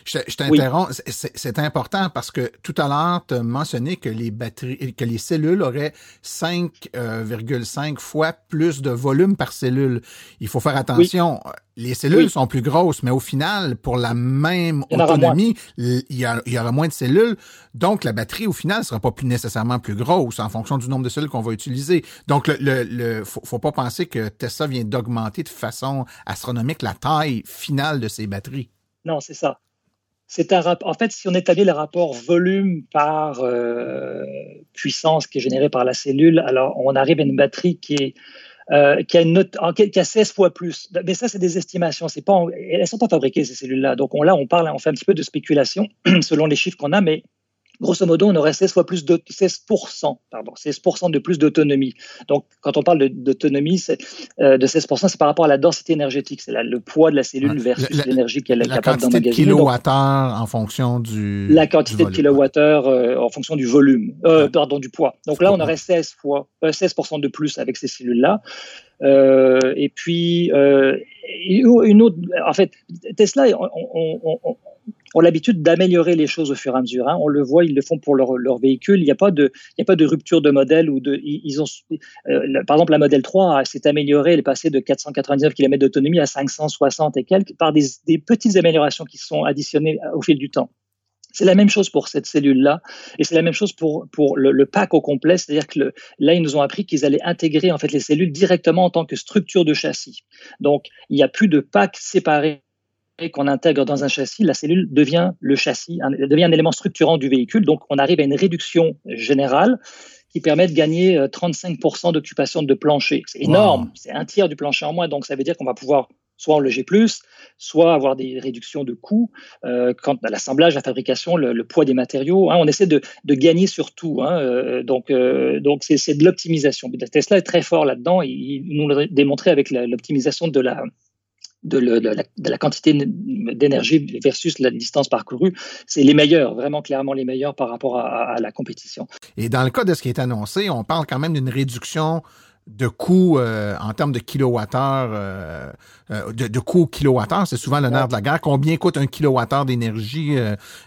Je, t'interromps. C'est important parce que tout à l'heure, tu as mentionné que les batteries, que les cellules auraient 5,5 fois plus de volume par cellule. Il faut faire attention. Les cellules sont plus grosses, mais au final, pour la même autonomie, il y, aura moins de cellules. Donc, la batterie, au final, ne sera pas plus nécessairement plus grosse en fonction du nombre de cellules qu'on va utiliser. Donc, le, le, faut, pas penser que Tesla vient d'augmenter de façon astronomique la taille finale de ses batteries. Non, c'est ça. C'est un En fait, si on établit le rapport volume par euh, puissance qui est générée par la cellule, alors on arrive à une batterie qui est euh, qui, a une note, qui a 16 fois plus. Mais ça, c'est des estimations. C'est pas, elles sont pas fabriquées, ces cellules-là. Donc on, là, on parle, on fait un petit peu de spéculation selon les chiffres qu'on a, mais grosso modo, on aurait 16 fois plus de 16%, pardon, 16% de plus d'autonomie. Donc, quand on parle d'autonomie euh, de 16%, c'est par rapport à la densité énergétique, c'est le poids de la cellule versus l'énergie qu'elle est capable d'emmagasiner. La quantité de kilowattheure en fonction du La quantité de kilowattheure euh, en fonction du volume, euh, pardon, du poids. Donc là, on aurait 16 fois, 16% de plus avec ces cellules-là. et puis, une autre, en fait, Tesla, on, ont l'habitude d'améliorer les choses au fur et à mesure. Hein. On le voit, ils le font pour leur, véhicule. Il n'y a pas de, rupture de modèle ou de, euh, par exemple, la modèle 3 s'est améliorée, elle est passée de 499 km d'autonomie à 560 et quelques par des, petites améliorations qui sont additionnées au fil du temps. C'est la même chose pour cette cellule-là, et c'est la même chose pour, le, pack au complet, c'est-à-dire que là, ils nous ont appris qu'ils allaient intégrer en fait les cellules directement en tant que structure de châssis. Donc, il n'y a plus de pack séparé qu'on intègre dans un châssis, la cellule devient le châssis, devient un élément structurant du véhicule. Donc, on arrive à une réduction générale qui permet de gagner 35% euh, d'occupation de plancher. C'est énorme, c'est un tiers du plancher en moins. Donc, ça veut dire qu'on va pouvoir soit enlever plus, soit avoir des réductions de coûts. Euh, quant à l'assemblage, la fabrication, le, poids des matériaux, hein, on essaie de, gagner sur tout. Hein, euh, donc, donc c'est de l'optimisation. Tesla est très fort là-dedans. Il, il nous l'a démontré avec l'optimisation de la, de, la, quantité d'énergie versus la distance parcourue, c'est les meilleurs, vraiment clairement les meilleurs par rapport à, la compétition. Et dans le cas de ce qui est annoncé, on parle quand même d'une réduction de coût euh, en termes de kilowattheure, euh, euh, de, de coût kilowattheure, c'est souvent le nerf de la guerre. Combien coûte un kilowattheure d'énergie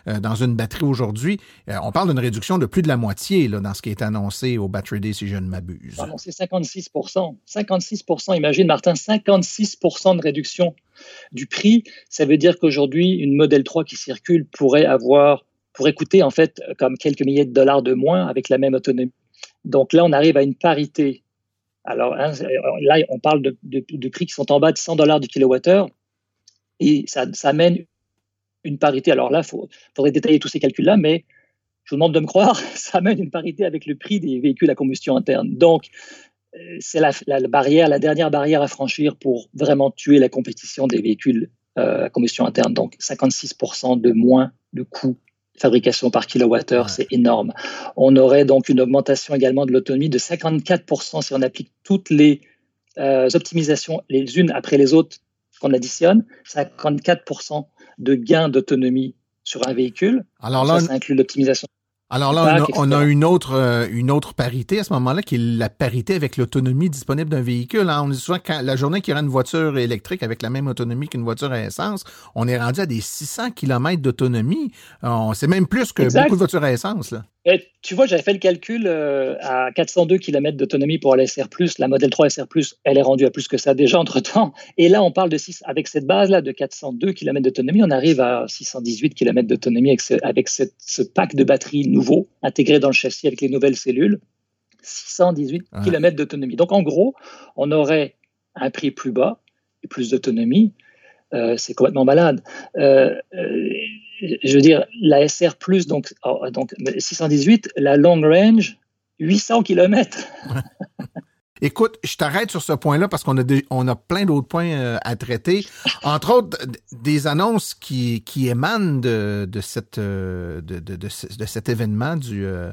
dans une batterie aujourd'hui? on parle d'une réduction de plus de la moitié là, dans ce qui est annoncé au Battery Day, si je ne m'abuse. C'est 56% 56% imagine, Martin, 56% de réduction du prix. Ça veut dire qu'aujourd'hui, une Model 3 qui circule pourrait avoir pourrait coûter en fait comme quelques milliers de dollars de moins avec la même autonomie. Donc là, on arrive à une parité alors hein, là, on parle de, prix qui sont en bas de 100 dollars du kilowattheure et ça, ça amène une parité. Alors là, il faudrait détailler tous ces calculs-là, mais je vous demande de me croire, ça amène une parité avec le prix des véhicules à combustion interne. Donc, euh, c'est la, barrière, la dernière barrière à franchir pour vraiment tuer la compétition des véhicules euh, à combustion interne. Donc, 56% de moins de coûts fabrication par kilowattheure, c'est énorme. On aurait donc une augmentation également de l'autonomie de 54% si on applique toutes les euh, optimisations les unes après les autres qu'on additionne, 54% de gain d'autonomie sur un véhicule. Alors là, ça inclut l'optimisation alors là, on a, une, autre, euh, une autre parité à ce moment-là, qui est la parité avec l'autonomie disponible d'un véhicule. Hein. On dit souvent que la journée qu'il y aura une voiture électrique avec la même autonomie qu'une voiture à essence, on est rendu à des 600 km d'autonomie. C'est même plus que beaucoup de voitures à essence. Là tu vois, j'avais fait le calcul euh, à 402 km d'autonomie pour la SR+, la Model 3 SR+, elle est rendue à plus que ça déjà entre-temps. Et là, on parle de 6, avec cette base-là de 402 km d'autonomie, on arrive à 618 km d'autonomie avec, ce, avec ce, pack de batteries nouveau intégré dans le châssis avec les nouvelles cellules. 618 km d'autonomie. Donc, en gros, on aurait un prix plus bas et plus d'autonomie. Euh, c'est complètement malade. Euh, je veux dire, la SR+, donc, oh, donc 618, la long range, 800 km. Écoute, je t'arrête sur ce point-là parce qu'on a, on a plein d'autres points euh, à traiter. Entre autres, des annonces qui, qui émanent de, de, cette, euh, de, de, de, cet événement du euh,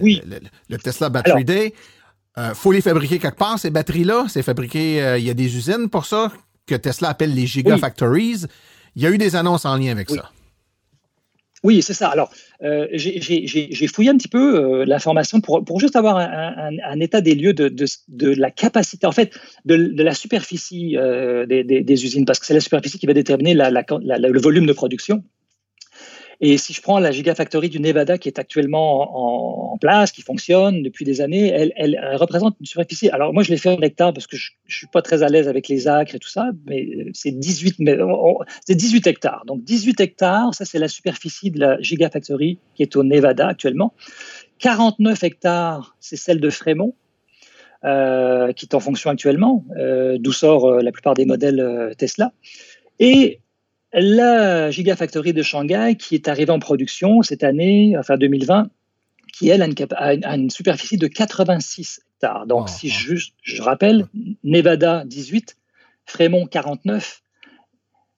oui. le, Tesla Battery Day. Il faut les fabriquer quelque part, ces batteries-là. C'est fabriqué, il y a des usines pour ça que Tesla appelle les Gigafactories. Il y a eu des annonces en lien avec ça. Oui, c'est ça. Alors, euh, j'ai fouillé un petit peu euh, l'information pour, pour juste avoir un, état des lieux de, de, la capacité, en fait, de, la superficie euh, des, des, usines, parce que c'est la superficie qui va déterminer la, le volume de production. Et si je prends la Gigafactory du Nevada qui est actuellement en, place, qui fonctionne depuis des années, elle, représente une superficie. Alors moi, je l'ai fait en hectares parce que je ne suis pas très à l'aise avec les acres et tout ça, mais c'est 18, c'est 18 hectares. Donc 18 hectares, ça c'est la superficie de la Gigafactory qui est au Nevada actuellement. 49 hectares, c'est celle de Fremont. Euh, qui est en fonction actuellement, euh, d'où sort euh, la plupart des modèles Tesla. Et la Gigafactory de Shanghai, qui est arrivée en production cette année, enfin 2020, qui elle a une, superficie de 86 hectares. Donc, si je, je, rappelle, Nevada 18, Fremont 49,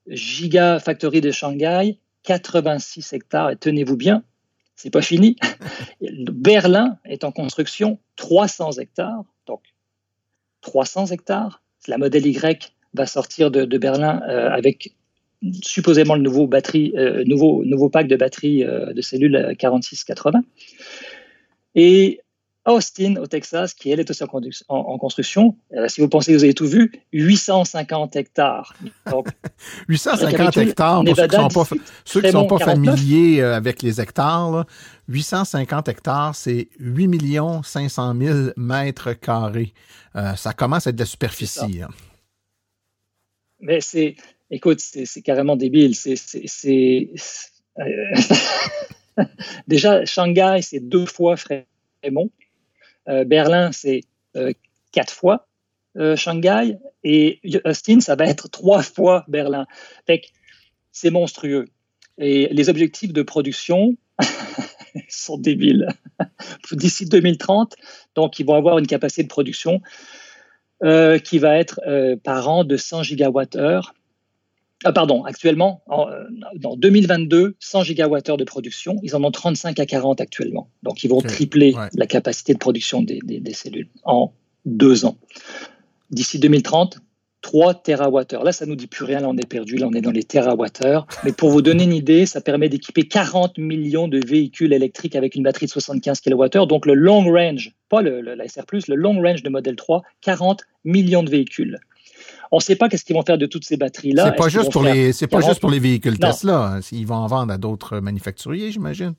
Gigafactory de Shanghai 86 hectares. Et tenez-vous bien, c'est pas fini. Berlin est en construction 300 hectares. Donc, 300 hectares. La modèle Y va sortir de, Berlin euh, avec supposément le nouveau, batterie, euh, nouveau, nouveau pack de batteries euh, de cellules 4680. Et Austin, au Texas, qui elle est aussi en, construction, euh, si vous pensez que vous avez tout vu, 850 hectares. Donc, 850 hectares, pour ceux qui ne sont pas, familiers avec les hectares, 850 hectares, c'est 8 500 000 mètres carrés. ça commence à être de la superficie. Hein. Mais c'est écoute, c'est carrément débile. C'est euh, déjà Shanghai, c'est deux fois Fremont. Euh, Berlin, c'est euh, quatre fois Shanghai. Et Austin, ça va être trois fois Berlin. c'est monstrueux. Et les objectifs de production sont débiles. D'ici 2030, donc ils vont avoir une capacité de production qui va être par an de 100 gigawattheures ah, pardon, actuellement, en, 2022, 100 gigawattheures de production, ils en ont 35 à 40 actuellement. Donc, ils vont tripler la capacité de production des, cellules en deux ans. D'ici 2030, 3 TWh. Là, ça nous dit plus rien, là on est perdu, là on est dans les TWh. Mais pour vous donner une idée, ça permet d'équiper 40 millions de véhicules électriques avec une batterie de 75 kWh. Donc le long range, pas le, la SR+, le long range de Model 3, 40 millions de véhicules. On ne sait pas qu'est-ce qu'ils vont faire de toutes ces batteries-là. C'est pas, juste pour, les, c'est pas juste pour les véhicules Tesla. Hein. Ils vont en vendre à d'autres manufacturiers, j'imagine.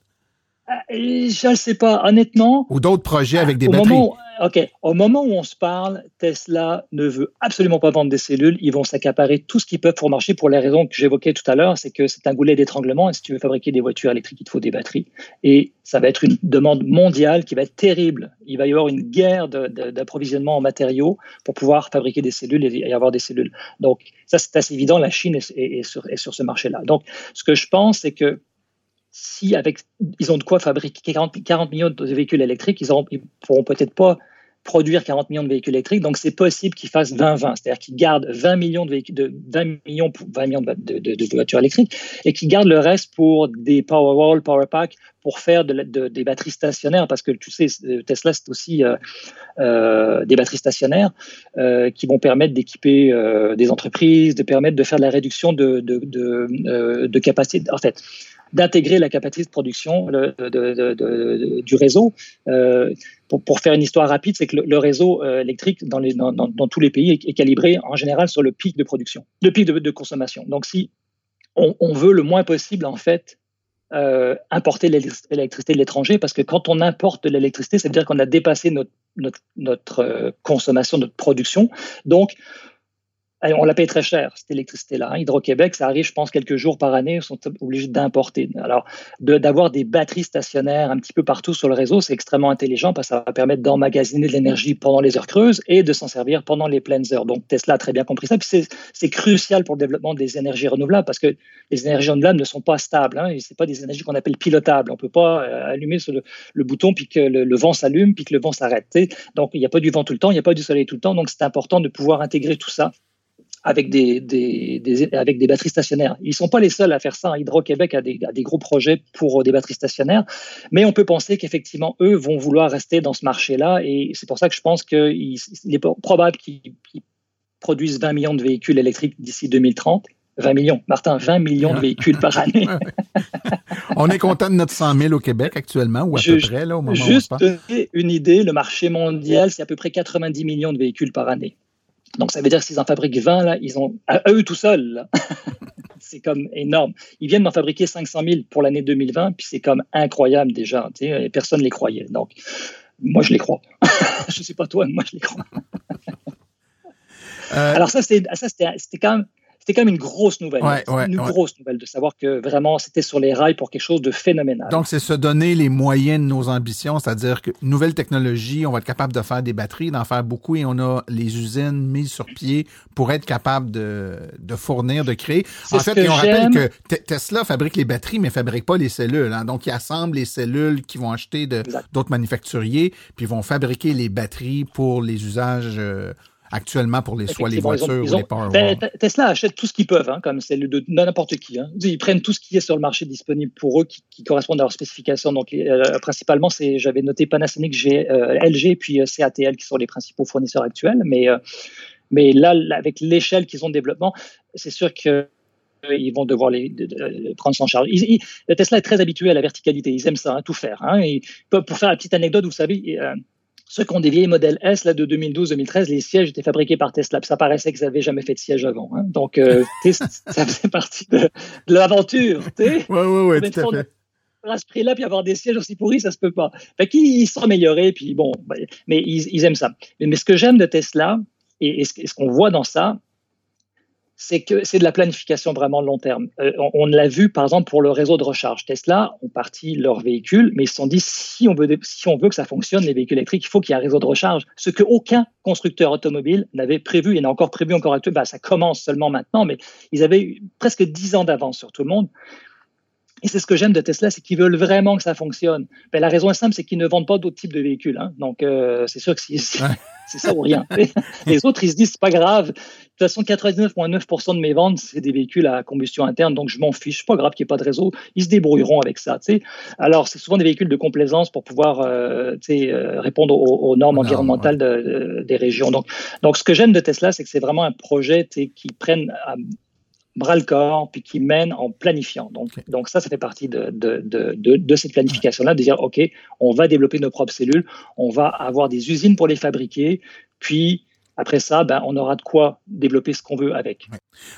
Euh, je ne sais pas, honnêtement. Ou d'autres projets avec des batteries. OK. Au moment où on se parle, Tesla ne veut absolument pas vendre des cellules. Ils vont s'accaparer tout ce qu'ils peuvent pour marcher pour les raisons que j'évoquais tout à l'heure. C'est que c'est un goulet d'étranglement. Et si tu veux fabriquer des voitures électriques, il te faut des batteries. Et ça va être une demande mondiale qui va être terrible. Il va y avoir une guerre d'approvisionnement en matériaux pour pouvoir fabriquer des cellules et avoir des cellules. Donc, ça, c'est assez évident. La Chine est, est sur ce marché-là. Donc, ce que je pense, c'est que si avec, ils ont de quoi fabriquer 40, millions de véhicules électriques, ils ne pourront peut-être pas produire 40 millions de véhicules électriques, donc c'est possible qu'ils fassent 20-20, c'est-à-dire qu'ils gardent 20 millions de véhicules, de 20 millions, 20 millions de, voitures électriques et qu'ils gardent le reste pour des Powerwall, Powerpack, pour faire des batteries stationnaires, parce que tu sais, Tesla c'est aussi euh, euh, des batteries stationnaires euh, qui vont permettre d'équiper des entreprises, de permettre de faire de la réduction de, de capacité. En fait, d'intégrer la capacité de production du réseau. Euh, pour, faire une histoire rapide, c'est que le, réseau euh, électrique dans, tous les pays est, calibré en général sur le pic de production, le pic de, consommation. Donc, si on, veut le moins possible, en fait, euh, importer l'électricité de l'étranger, parce que quand on importe de l'électricité, ça veut dire qu'on a dépassé notre, notre consommation, notre production. Donc, on la paye très cher, cette électricité-là. Hein. Hydro-Québec, ça arrive, je pense, quelques jours par année, ils sont obligés d'importer. Alors, d'avoir des batteries stationnaires un petit peu partout sur le réseau, c'est extrêmement intelligent parce que ça va permettre d'emmagasiner de l'énergie pendant les heures creuses et de s'en servir pendant les pleines heures. Donc, Tesla a très bien compris ça. Puis c'est crucial pour le développement des énergies renouvelables parce que les énergies renouvelables ne sont pas stables. Hein, Ce pas des énergies qu'on appelle pilotables. On ne peut pas euh, allumer sur le, bouton puis que le, vent s'allume puis que le vent s'arrête. Donc, il n'y a pas du vent tout le temps, il n'y a pas du soleil tout le temps. Donc, c'est important de pouvoir intégrer tout ça avec des, des, avec des batteries stationnaires. Ils ne sont pas les seuls à faire ça. Hydro-Québec a des, a des gros projets pour des batteries stationnaires, mais on peut penser qu'effectivement, eux vont vouloir rester dans ce marché-là, et c'est pour ça que je pense qu'il est probable qu'ils produisent 20 millions de véhicules électriques d'ici 2030. 20 millions, Martin, 20 millions de véhicules par année. on est content de notre 100 000 au Québec actuellement, ou à peu près, là, au moment Juste où on donner une idée, le marché mondial, c'est à peu près 90 millions de véhicules par année. Donc, ça veut dire que s'ils en fabriquent 20, là, ils ont, à eux tout seuls, c'est comme énorme. Ils viennent d'en fabriquer 500 000 pour l'année 2020, puis c'est comme incroyable déjà. Tu sais, personne ne les croyait. Donc, moi, je les crois. je ne sais pas toi, moi, je les crois. Euh, Alors, ça, c'était quand même c'était quand même une grosse nouvelle. une grosse nouvelle de savoir que vraiment c'était sur les rails pour quelque chose de phénoménal. Donc, c'est se donner les moyens de nos ambitions, c'est-à-dire que nouvelle technologie, on va être capable de faire des batteries, d'en faire beaucoup et on a les usines mises sur pied pour être capable de, de fournir, de créer. En fait, on rappelle que Tesla fabrique les batteries, mais fabrique pas les cellules. Hein. Donc, il assemble les cellules qu'ils vont acheter d'autres manufacturiers, puis ils vont fabriquer les batteries pour les usages. Euh, actuellement pour les, soit les voitures ou les power ben, Tesla achète tout ce qu'ils peuvent, hein, comme c'est de n'importe qui. Hein. Ils prennent tout ce qui est sur le marché disponible pour eux, qui, correspondent à leurs spécifications. Donc, euh, principalement, c'est, j'avais noté Panasonic, euh, LG puis euh, CATL qui sont les principaux fournisseurs actuels. Mais, mais là, avec l'échelle qu'ils ont de développement, c'est sûr que ils vont devoir les, prendre en charge. Tesla est très habitué à la verticalité. Ils aiment ça, hein, tout faire. Et pour faire la petite anecdote, vous savez, ceux qui ont des vieilles modèles S là, de 2012-2013, les sièges étaient fabriqués par Tesla. Ça paraissait qu'ils n'avaient jamais fait de siège avant. Hein. Donc, euh, ça faisait partie de, l'aventure. Oui, oui, oui, tout à fait. À ce prix-là, puis avoir des sièges aussi pourris, ça se peut pas. Fait qu'ils sont améliorés, puis bon, ben, mais ils, aiment ça. Mais, ce que j'aime de Tesla, et, et ce qu'on voit dans ça, c'est que c'est de la planification vraiment long terme. Euh, on, l'a vu par exemple pour le réseau de recharge. Tesla ont parti leur véhicule, mais ils se sont dit si on veut si on veut que ça fonctionne les véhicules électriques, il faut qu'il y ait un réseau de recharge. Ce que aucun constructeur automobile n'avait prévu et n'a encore prévu encore actuellement. Bah, ça commence seulement maintenant, mais ils avaient eu presque dix ans d'avance sur tout le monde. Et c'est ce que j'aime de Tesla, c'est qu'ils veulent vraiment que ça fonctionne. Ben, la raison est simple, c'est qu'ils ne vendent pas d'autres types de véhicules. Hein. Donc, euh, c'est sûr que si, C'est ça ou rien. Les autres, ils se disent, c'est pas grave. De toute façon, 99,9% de mes ventes, c'est des véhicules à combustion interne, donc je m'en fiche. C'est pas grave qu'il n'y ait pas de réseau. Ils se débrouilleront avec ça. Alors, c'est souvent des véhicules de complaisance pour pouvoir euh, euh répondre aux, normes environnementales des régions. Donc, donc, ce que j'aime de Tesla, c'est que c'est vraiment un projet qui prenne bras le corps, puis qui mène en planifiant. Donc, donc ça, ça fait partie de, de, de, de cette planification-là, de dire, OK, on va développer nos propres cellules, on va avoir des usines pour les fabriquer, puis après ça, ben, on aura de quoi développer ce qu'on veut avec.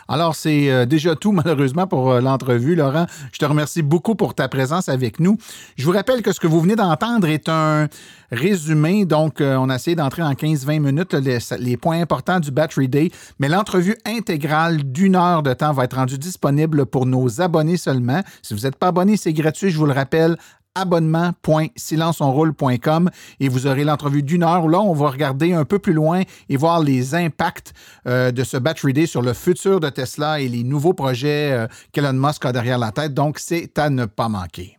Alors, c'est euh, déjà tout, malheureusement, pour euh, l'entrevue. Laurent, je te remercie beaucoup pour ta présence avec nous. Je vous rappelle que ce que vous venez d'entendre est un résumé. Donc, euh, on a essayé d'entrer en 15-20 minutes les, les, points importants du Battery Day, mais l'entrevue intégrale d'une heure de temps va être rendue disponible pour nos abonnés seulement. Si vous n'êtes pas abonné, c'est gratuit, je vous le rappelle, abonnement.silenceonroule.com et vous aurez l'entrevue d'une heure. Là, on va regarder un peu plus loin et voir les impacts euh, de ce Battery Day sur le futur de Tesla et les nouveaux projets euh, qu'Elon Musk a derrière la tête. Donc, c'est à ne pas manquer.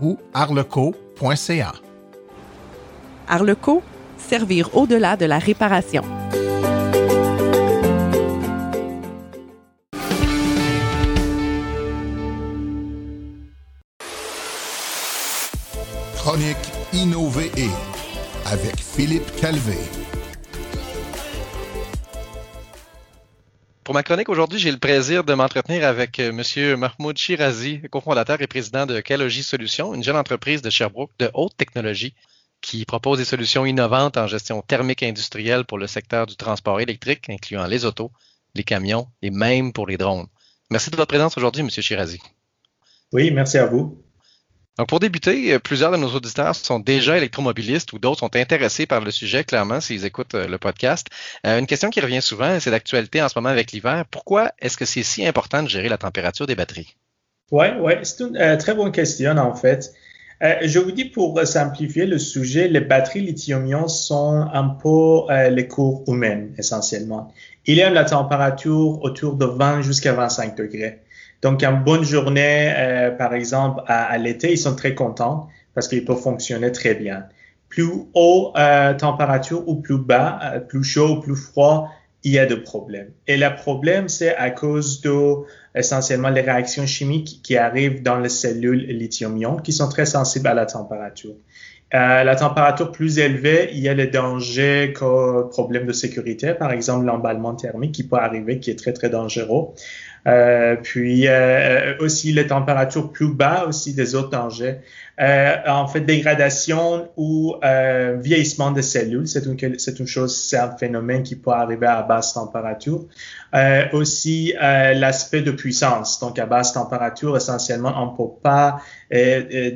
ou arleco.ca. Arleco, servir au-delà de la réparation. Chronique Innover avec Philippe Calvé. Pour ma chronique aujourd'hui, j'ai le plaisir de m'entretenir avec euh, M. Mahmoud Shirazi, cofondateur et président de Calogie Solutions, une jeune entreprise de Sherbrooke de haute technologie qui propose des solutions innovantes en gestion thermique industrielle pour le secteur du transport électrique, incluant les autos, les camions et même pour les drones. Merci de votre présence aujourd'hui, M. Shirazi. Oui, merci à vous. Donc, pour débuter, euh, plusieurs de nos auditeurs sont déjà électromobilistes ou d'autres sont intéressés par le sujet, clairement, s'ils écoutent euh, le podcast. Euh, une question qui revient souvent, c'est d'actualité en ce moment avec l'hiver. Pourquoi est-ce que c'est si important de gérer la température des batteries? Oui, ouais, c'est une très bonne question, en fait. je vous dis pour simplifier le sujet, les batteries lithium-ion sont un peu les cours humaines, essentiellement. Il aiment la température autour de 20 jusqu'à 25 degrés. Donc, une bonne journée, euh, par exemple, à, l'été, ils sont très contents parce qu'ils peuvent fonctionner très bien. Plus haut euh, température ou plus bas, euh, plus chaud ou plus froid, il y a des problèmes. Et le problème, c'est à cause de essentiellement les réactions chimiques qui arrivent dans les cellules lithium-ion qui sont très sensibles à la température. Euh, la température plus élevée, il y a le danger comme problème de sécurité, par exemple l'emballement thermique qui peut arriver, qui est très très dangereux. Euh, puis euh, aussi les températures plus bas aussi des autres dangers. Euh, en fait, dégradation ou euh, vieillissement des cellules, c'est une, c'est une chose, c'est un phénomène qui peut arriver à basse température. Euh, aussi, euh, l'aspect de puissance. Donc, à basse température, essentiellement, on ne peut pas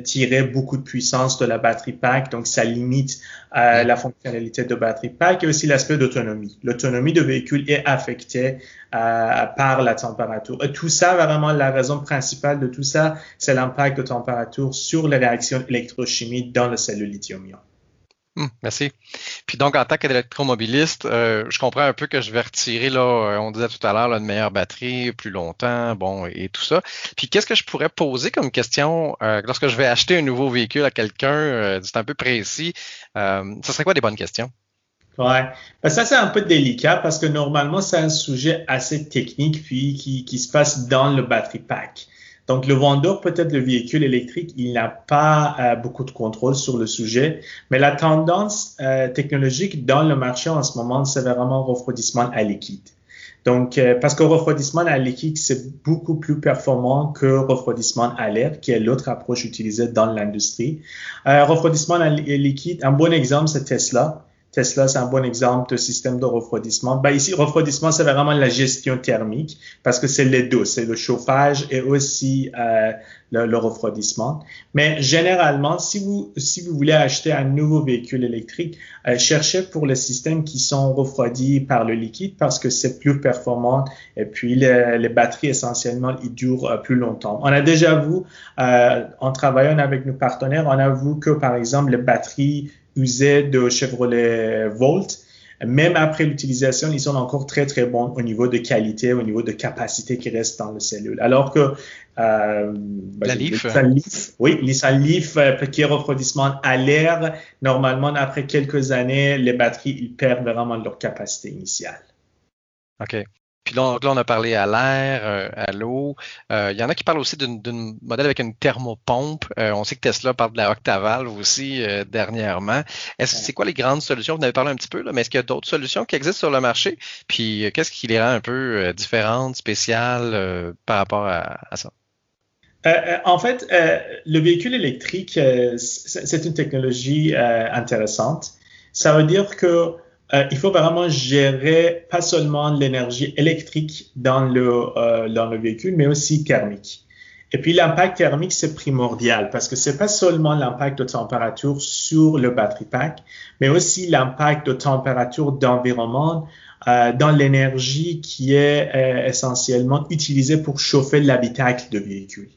tirer beaucoup de puissance de la batterie pack, donc ça limite la fonctionnalité de batterie pack et aussi l'aspect d'autonomie. L'autonomie de véhicule est affectée par la température. Et tout ça, vraiment, la raison principale de tout ça, c'est l'impact de température sur les réactions électrochimiques dans le cellule lithium-ion. Hum, merci. Puis donc, en tant qu'électromobiliste, euh, je comprends un peu que je vais retirer, là, euh, on disait tout à l'heure, une meilleure batterie, plus longtemps, bon, et tout ça. Puis qu'est-ce que je pourrais poser comme question euh, lorsque je vais acheter un nouveau véhicule à quelqu'un, c'est un peu précis, ça serait quoi des bonnes questions? Ouais, ben, ça c'est un peu délicat parce que normalement c'est un sujet assez technique puis qui, qui se passe dans le battery pack. Donc, le vendeur, peut-être le véhicule électrique, il n'a pas euh, beaucoup de contrôle sur le sujet, mais la tendance euh, technologique dans le marché en ce moment, c'est vraiment refroidissement à liquide. Donc, euh, parce que refroidissement à liquide, c'est beaucoup plus performant que refroidissement à l'air, qui est l'autre approche utilisée dans l'industrie. refroidissement à liquide, un bon exemple, c'est Tesla. Tesla, c'est un bon exemple de système de refroidissement. Ben ici, refroidissement, c'est vraiment la gestion thermique parce que c'est les deux, c'est le chauffage et aussi euh, le, refroidissement. Mais généralement, si vous, si vous voulez acheter un nouveau véhicule électrique, euh, cherchez pour les systèmes qui sont refroidis par le liquide parce que c'est plus performant et puis les, les batteries essentiellement, ils durent euh, plus longtemps. On a déjà vu, euh, en travaillant avec nos partenaires, on a vu que par exemple les batteries usés de Chevrolet Volt, même après l'utilisation, ils sont encore très, très bons au niveau de qualité, au niveau de capacité qui reste dans le cellule. Alors que euh, ben, la Leaf. oui, Nissan Leaf, euh, qui est refroidissement à l'air, normalement, après quelques années, les batteries, ils perdent vraiment leur capacité initiale. OK. Puis là, on a parlé à l'air, euh, à l'eau. Euh, il y en a qui parlent aussi d'une modèle avec une thermopompe. Euh, on sait que Tesla parle de la Octavalve aussi dernièrement. Est-ce que c'est quoi les grandes solutions? Vous en avez parlé un petit peu, là, mais est-ce qu'il y a d'autres solutions qui existent sur le marché? Puis qu'est-ce qui les rend un peu différentes, spéciales par rapport à, ça? en fait, le véhicule électrique, c'est une technologie intéressante. Ça veut dire que euh, il faut vraiment gérer pas seulement l'énergie électrique dans le, euh, dans le véhicule, mais aussi thermique. Et puis l'impact thermique, c'est primordial parce que c'est pas seulement l'impact de température sur le battery pack, mais aussi l'impact de température d'environnement euh, dans l'énergie qui est euh, essentiellement utilisée pour chauffer l'habitacle de véhicule.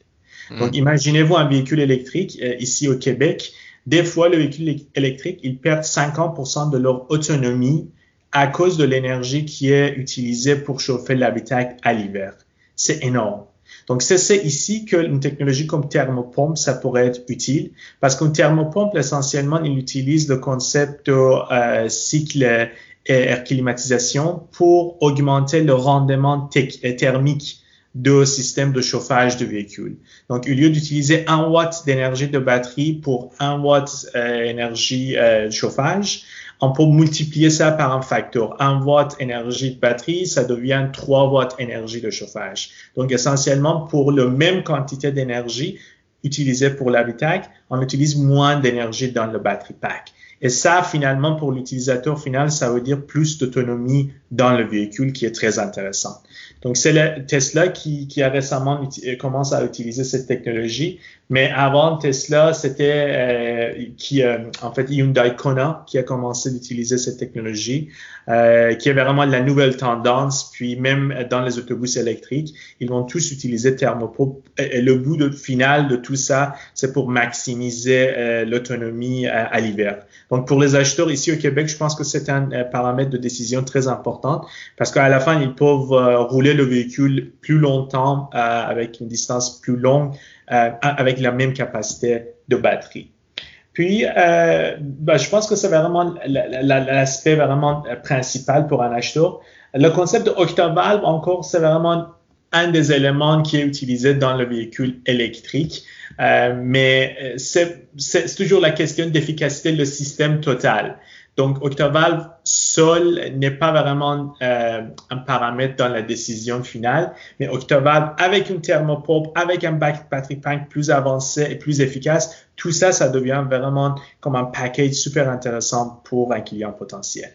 Mmh. Donc imaginez-vous un véhicule électrique euh, ici au Québec des fois, le véhicule électrique, ils perdent 50% de leur autonomie à cause de l'énergie qui est utilisée pour chauffer l'habitacle à l'hiver. C'est énorme. Donc, c'est ici qu'une technologie comme thermopompe, ça pourrait être utile parce qu'une thermopompe, essentiellement, il utilise le concept de euh, cycle air climatisation pour augmenter le rendement thermique de système de chauffage de véhicule. Donc, au lieu d'utiliser un watt d'énergie de batterie pour un watt d'énergie euh, euh, de chauffage, on peut multiplier ça par un facteur. Un watt énergie de batterie, ça devient 3 watts énergie de chauffage. Donc, essentiellement, pour la même quantité d'énergie utilisée pour l'habitacle, on utilise moins d'énergie dans le battery pack. Et ça, finalement, pour l'utilisateur final, ça veut dire plus d'autonomie dans le véhicule qui est très intéressant. Donc, c'est Tesla qui, qui, a récemment euh, commencé à utiliser cette technologie. Mais avant Tesla, c'était euh, qui, euh, en fait, Hyundai Kona qui a commencé d'utiliser cette technologie, euh, qui est vraiment la nouvelle tendance. Puis même dans les autobus électriques, ils vont tous utiliser thermopompe. Et le bout final de tout ça, c'est pour maximiser euh, l'autonomie à l'hiver. Donc, pour les acheteurs ici au Québec, je pense que c'est un paramètre de décision très important parce qu'à la fin, ils peuvent rouler le véhicule plus longtemps euh, avec une distance plus longue euh, avec la même capacité de batterie. Puis, euh, ben, je pense que c'est vraiment l'aspect vraiment principal pour un acheteur. Le concept de octavalve, encore, c'est vraiment un des éléments qui est utilisé dans le véhicule électrique. Mais c'est toujours la question d'efficacité du système total. Donc, Octavalve seul n'est pas vraiment euh, un paramètre dans la décision finale, mais Octavalve avec une thermopompe, avec un battery pack plus avancé et plus efficace, tout ça, ça devient vraiment comme un package super intéressant pour un client potentiel.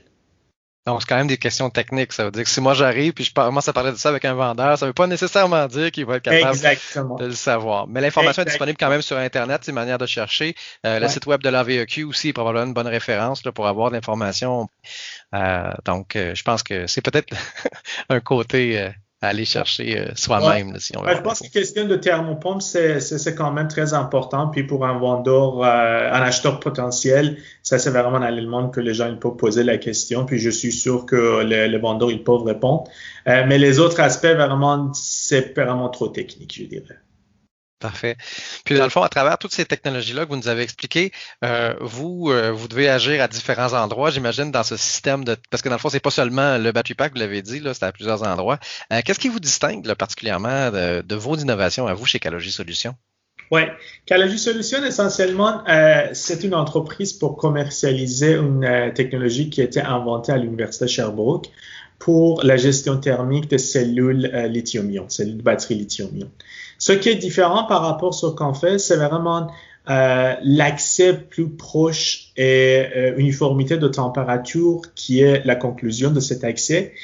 Donc, c'est quand même des questions techniques. Ça veut dire que si moi j'arrive puis je commence à parler de ça avec un vendeur, ça ne veut pas nécessairement dire qu'il va être capable de le savoir. Mais l'information est disponible quand même sur Internet, c'est une manière de chercher. Euh, le site web de l'AVEQ aussi est probablement une bonne référence là, pour avoir de l'information. Euh, donc, euh, je pense que c'est peut-être un côté aller chercher euh, soi-même, si on veut. je pense que la question de thermopompe, c'est quand même très important. Puis pour un vendeur, euh, un acheteur potentiel, ça c'est vraiment un élément que les gens ils peuvent poser la question. Puis je suis sûr que les, vendeurs ils peuvent répondre. Euh, mais les autres aspects, vraiment, c'est vraiment trop technique, je dirais. Parfait. Puis dans le fond, à travers toutes ces technologies-là que vous nous avez expliquées, euh, vous, euh, vous devez agir à différents endroits, j'imagine, dans ce système de. Parce que dans le fond, c'est pas seulement le battery pack, vous l'avez dit, c'est à plusieurs endroits. Euh, qu'est-ce qui vous distingue particulièrement de, vos innovations à vous chez Calogie Solutions? Oui, Calogie Solutions, essentiellement, c'est une entreprise pour commercialiser une technologie qui a été inventée à l'Université de Sherbrooke pour la gestion thermique de cellules lithium-ion, cellules de batterie lithium-ion. Ce qui est différent par rapport à ce qu'on fait, c'est vraiment euh, l'accès plus proche et euh, uniformité de température qui est la conclusion de cet accès.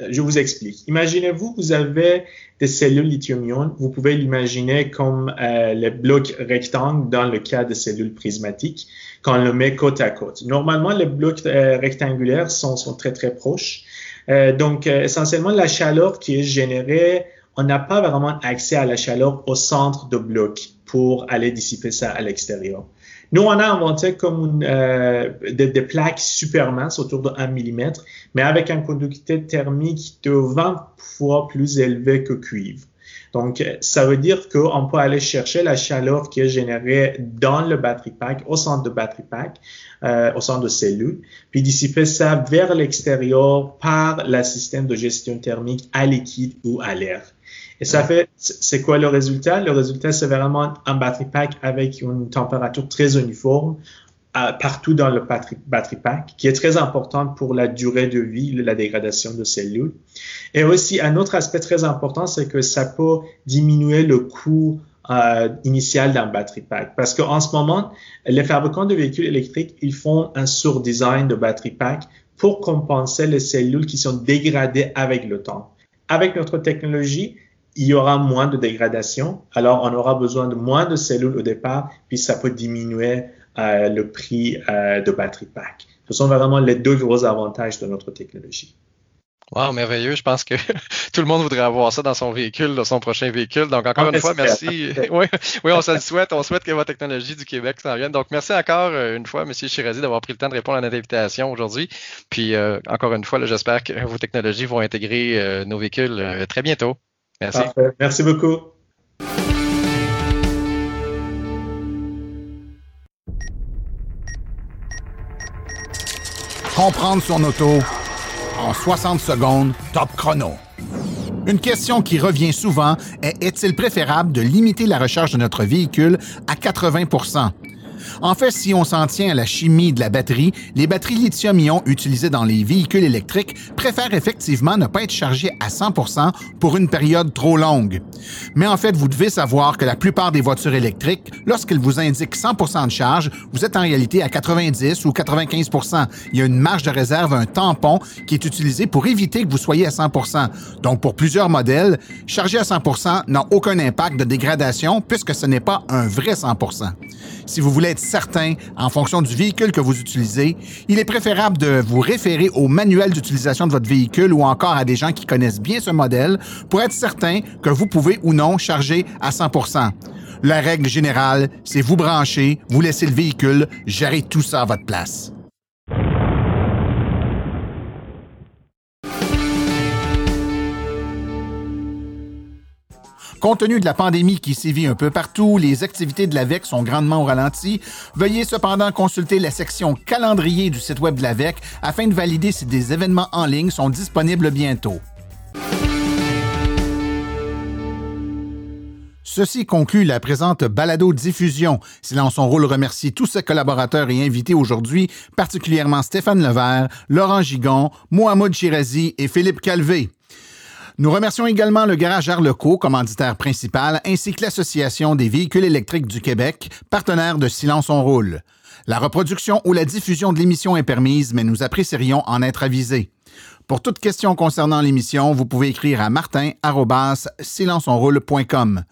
Euh, je vous explique. Imaginez-vous, vous avez des cellules lithium-ion. Vous pouvez l'imaginer comme euh, les blocs rectangles dans le cas des cellules prismatiques quand on le met côte à côte. Normalement, les blocs euh, rectangulaires sont, sont, très, très proches. donc, essentiellement, la chaleur qui est générée on n'a pas vraiment accès à la chaleur au centre de bloc pour aller dissiper ça à l'extérieur. Nous, on a inventé comme euh, des, plaques super minces autour de 1 mm, mais avec un conducteur thermique de 20 fois plus élevé que cuivre. Donc, ça veut dire qu'on peut aller chercher la chaleur qui est générée dans le battery pack, au centre de battery pack, euh, au centre de cellules, puis dissiper ça vers l'extérieur par le système de gestion thermique à liquide ou à l'air. Et ça fait, c'est quoi le résultat? Le résultat, c'est vraiment un battery pack avec une température très uniforme euh, partout dans le battery pack, qui est très importante pour la durée de vie, la dégradation de cellules. Et aussi, un autre aspect très important, c'est que ça peut diminuer le coût euh, initial d'un battery pack. Parce qu'en ce moment, les fabricants de véhicules électriques, ils font un sur-design de battery pack pour compenser les cellules qui sont dégradées avec le temps. Avec notre technologie, il y aura moins de dégradation, alors on aura besoin de moins de cellules au départ, puis ça peut diminuer euh, le prix euh, de battery pack. Ce sont vraiment les deux gros avantages de notre technologie. Wow, merveilleux. Je pense que tout le monde voudrait avoir ça dans son véhicule, dans son prochain véhicule. Donc, encore une fois, merci. oui, oui, on se le souhaite. On souhaite que votre technologie du Québec s'en vienne. Donc, merci encore euh, une fois, M. Chirazi, d'avoir pris le temps de répondre à notre invitation aujourd'hui. Puis, encore une fois, j'espère que vos technologies vont intégrer nos véhicules très bientôt. Merci. Merci beaucoup. Comprendre son auto en 60 secondes, top chrono. Une question qui revient souvent est est-il préférable de limiter la recharge de notre véhicule à 80 en fait, si on s'en tient à la chimie de la batterie, les batteries lithium-ion utilisées dans les véhicules électriques préfèrent effectivement ne pas être chargées à 100% pour une période trop longue. Mais en fait, vous devez savoir que la plupart des voitures électriques, lorsqu'elles vous indiquent 100% de charge, vous êtes en réalité à 90 ou 95% Il y a une marge de réserve, un tampon qui est utilisé pour éviter que vous soyez à 100% Donc, pour plusieurs modèles, charger à 100% n'a aucun impact de dégradation puisque ce n'est pas un vrai 100% Si vous voulez être certain, en fonction du véhicule que vous utilisez, il est préférable de vous référer au manuel d'utilisation de votre véhicule ou encore à des gens qui connaissent bien ce modèle pour être certain que vous pouvez ou non charger à 100% La règle générale, c'est vous brancher, vous laisser le véhicule, gérer tout ça à votre place. Compte tenu de la pandémie qui sévit un peu partout, les activités de l'AVEC sont grandement au ralenti. Veuillez cependant consulter la section calendrier du site web de l'AVEC afin de valider si des événements en ligne sont disponibles bientôt. Ceci conclut la présente balado-diffusion. Silence son rôle remercie tous ses collaborateurs et invités aujourd'hui, particulièrement Stéphane Levert, Laurent Gigon, Mohamed Chirazi et Philippe Calvé. Nous remercions également le Garage Arleco, commanditaire principal, ainsi que l'Association des véhicules électriques du Québec, partenaire de Silence on roule. La reproduction ou la diffusion de l'émission est permise, mais nous apprécierions en être avisés. Pour toute question concernant l'émission, vous pouvez écrire à martin@silenceonroule.com.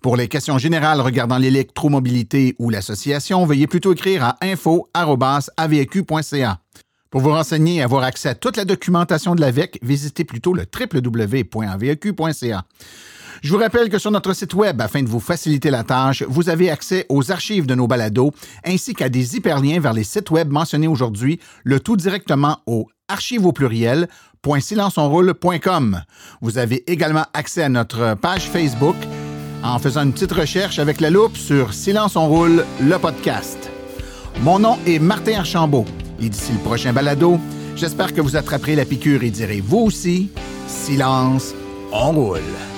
Pour les questions générales regardant l'électromobilité ou l'association, veuillez plutôt écrire à info.avq.ca. Pour vous renseigner et avoir accès à toute la documentation de l'AVEC, visitez plutôt le www.aveq.ca. Je vous rappelle que sur notre site Web, afin de vous faciliter la tâche, vous avez accès aux archives de nos balados ainsi qu'à des hyperliens vers les sites Web mentionnés aujourd'hui, le tout directement au archives au pluriel Vous avez également accès à notre page Facebook en faisant une petite recherche avec la loupe sur Silence on roule, le podcast. Mon nom est Martin Archambault et d'ici le prochain balado, j'espère que vous attraperez la piqûre et direz vous aussi, silence, on roule.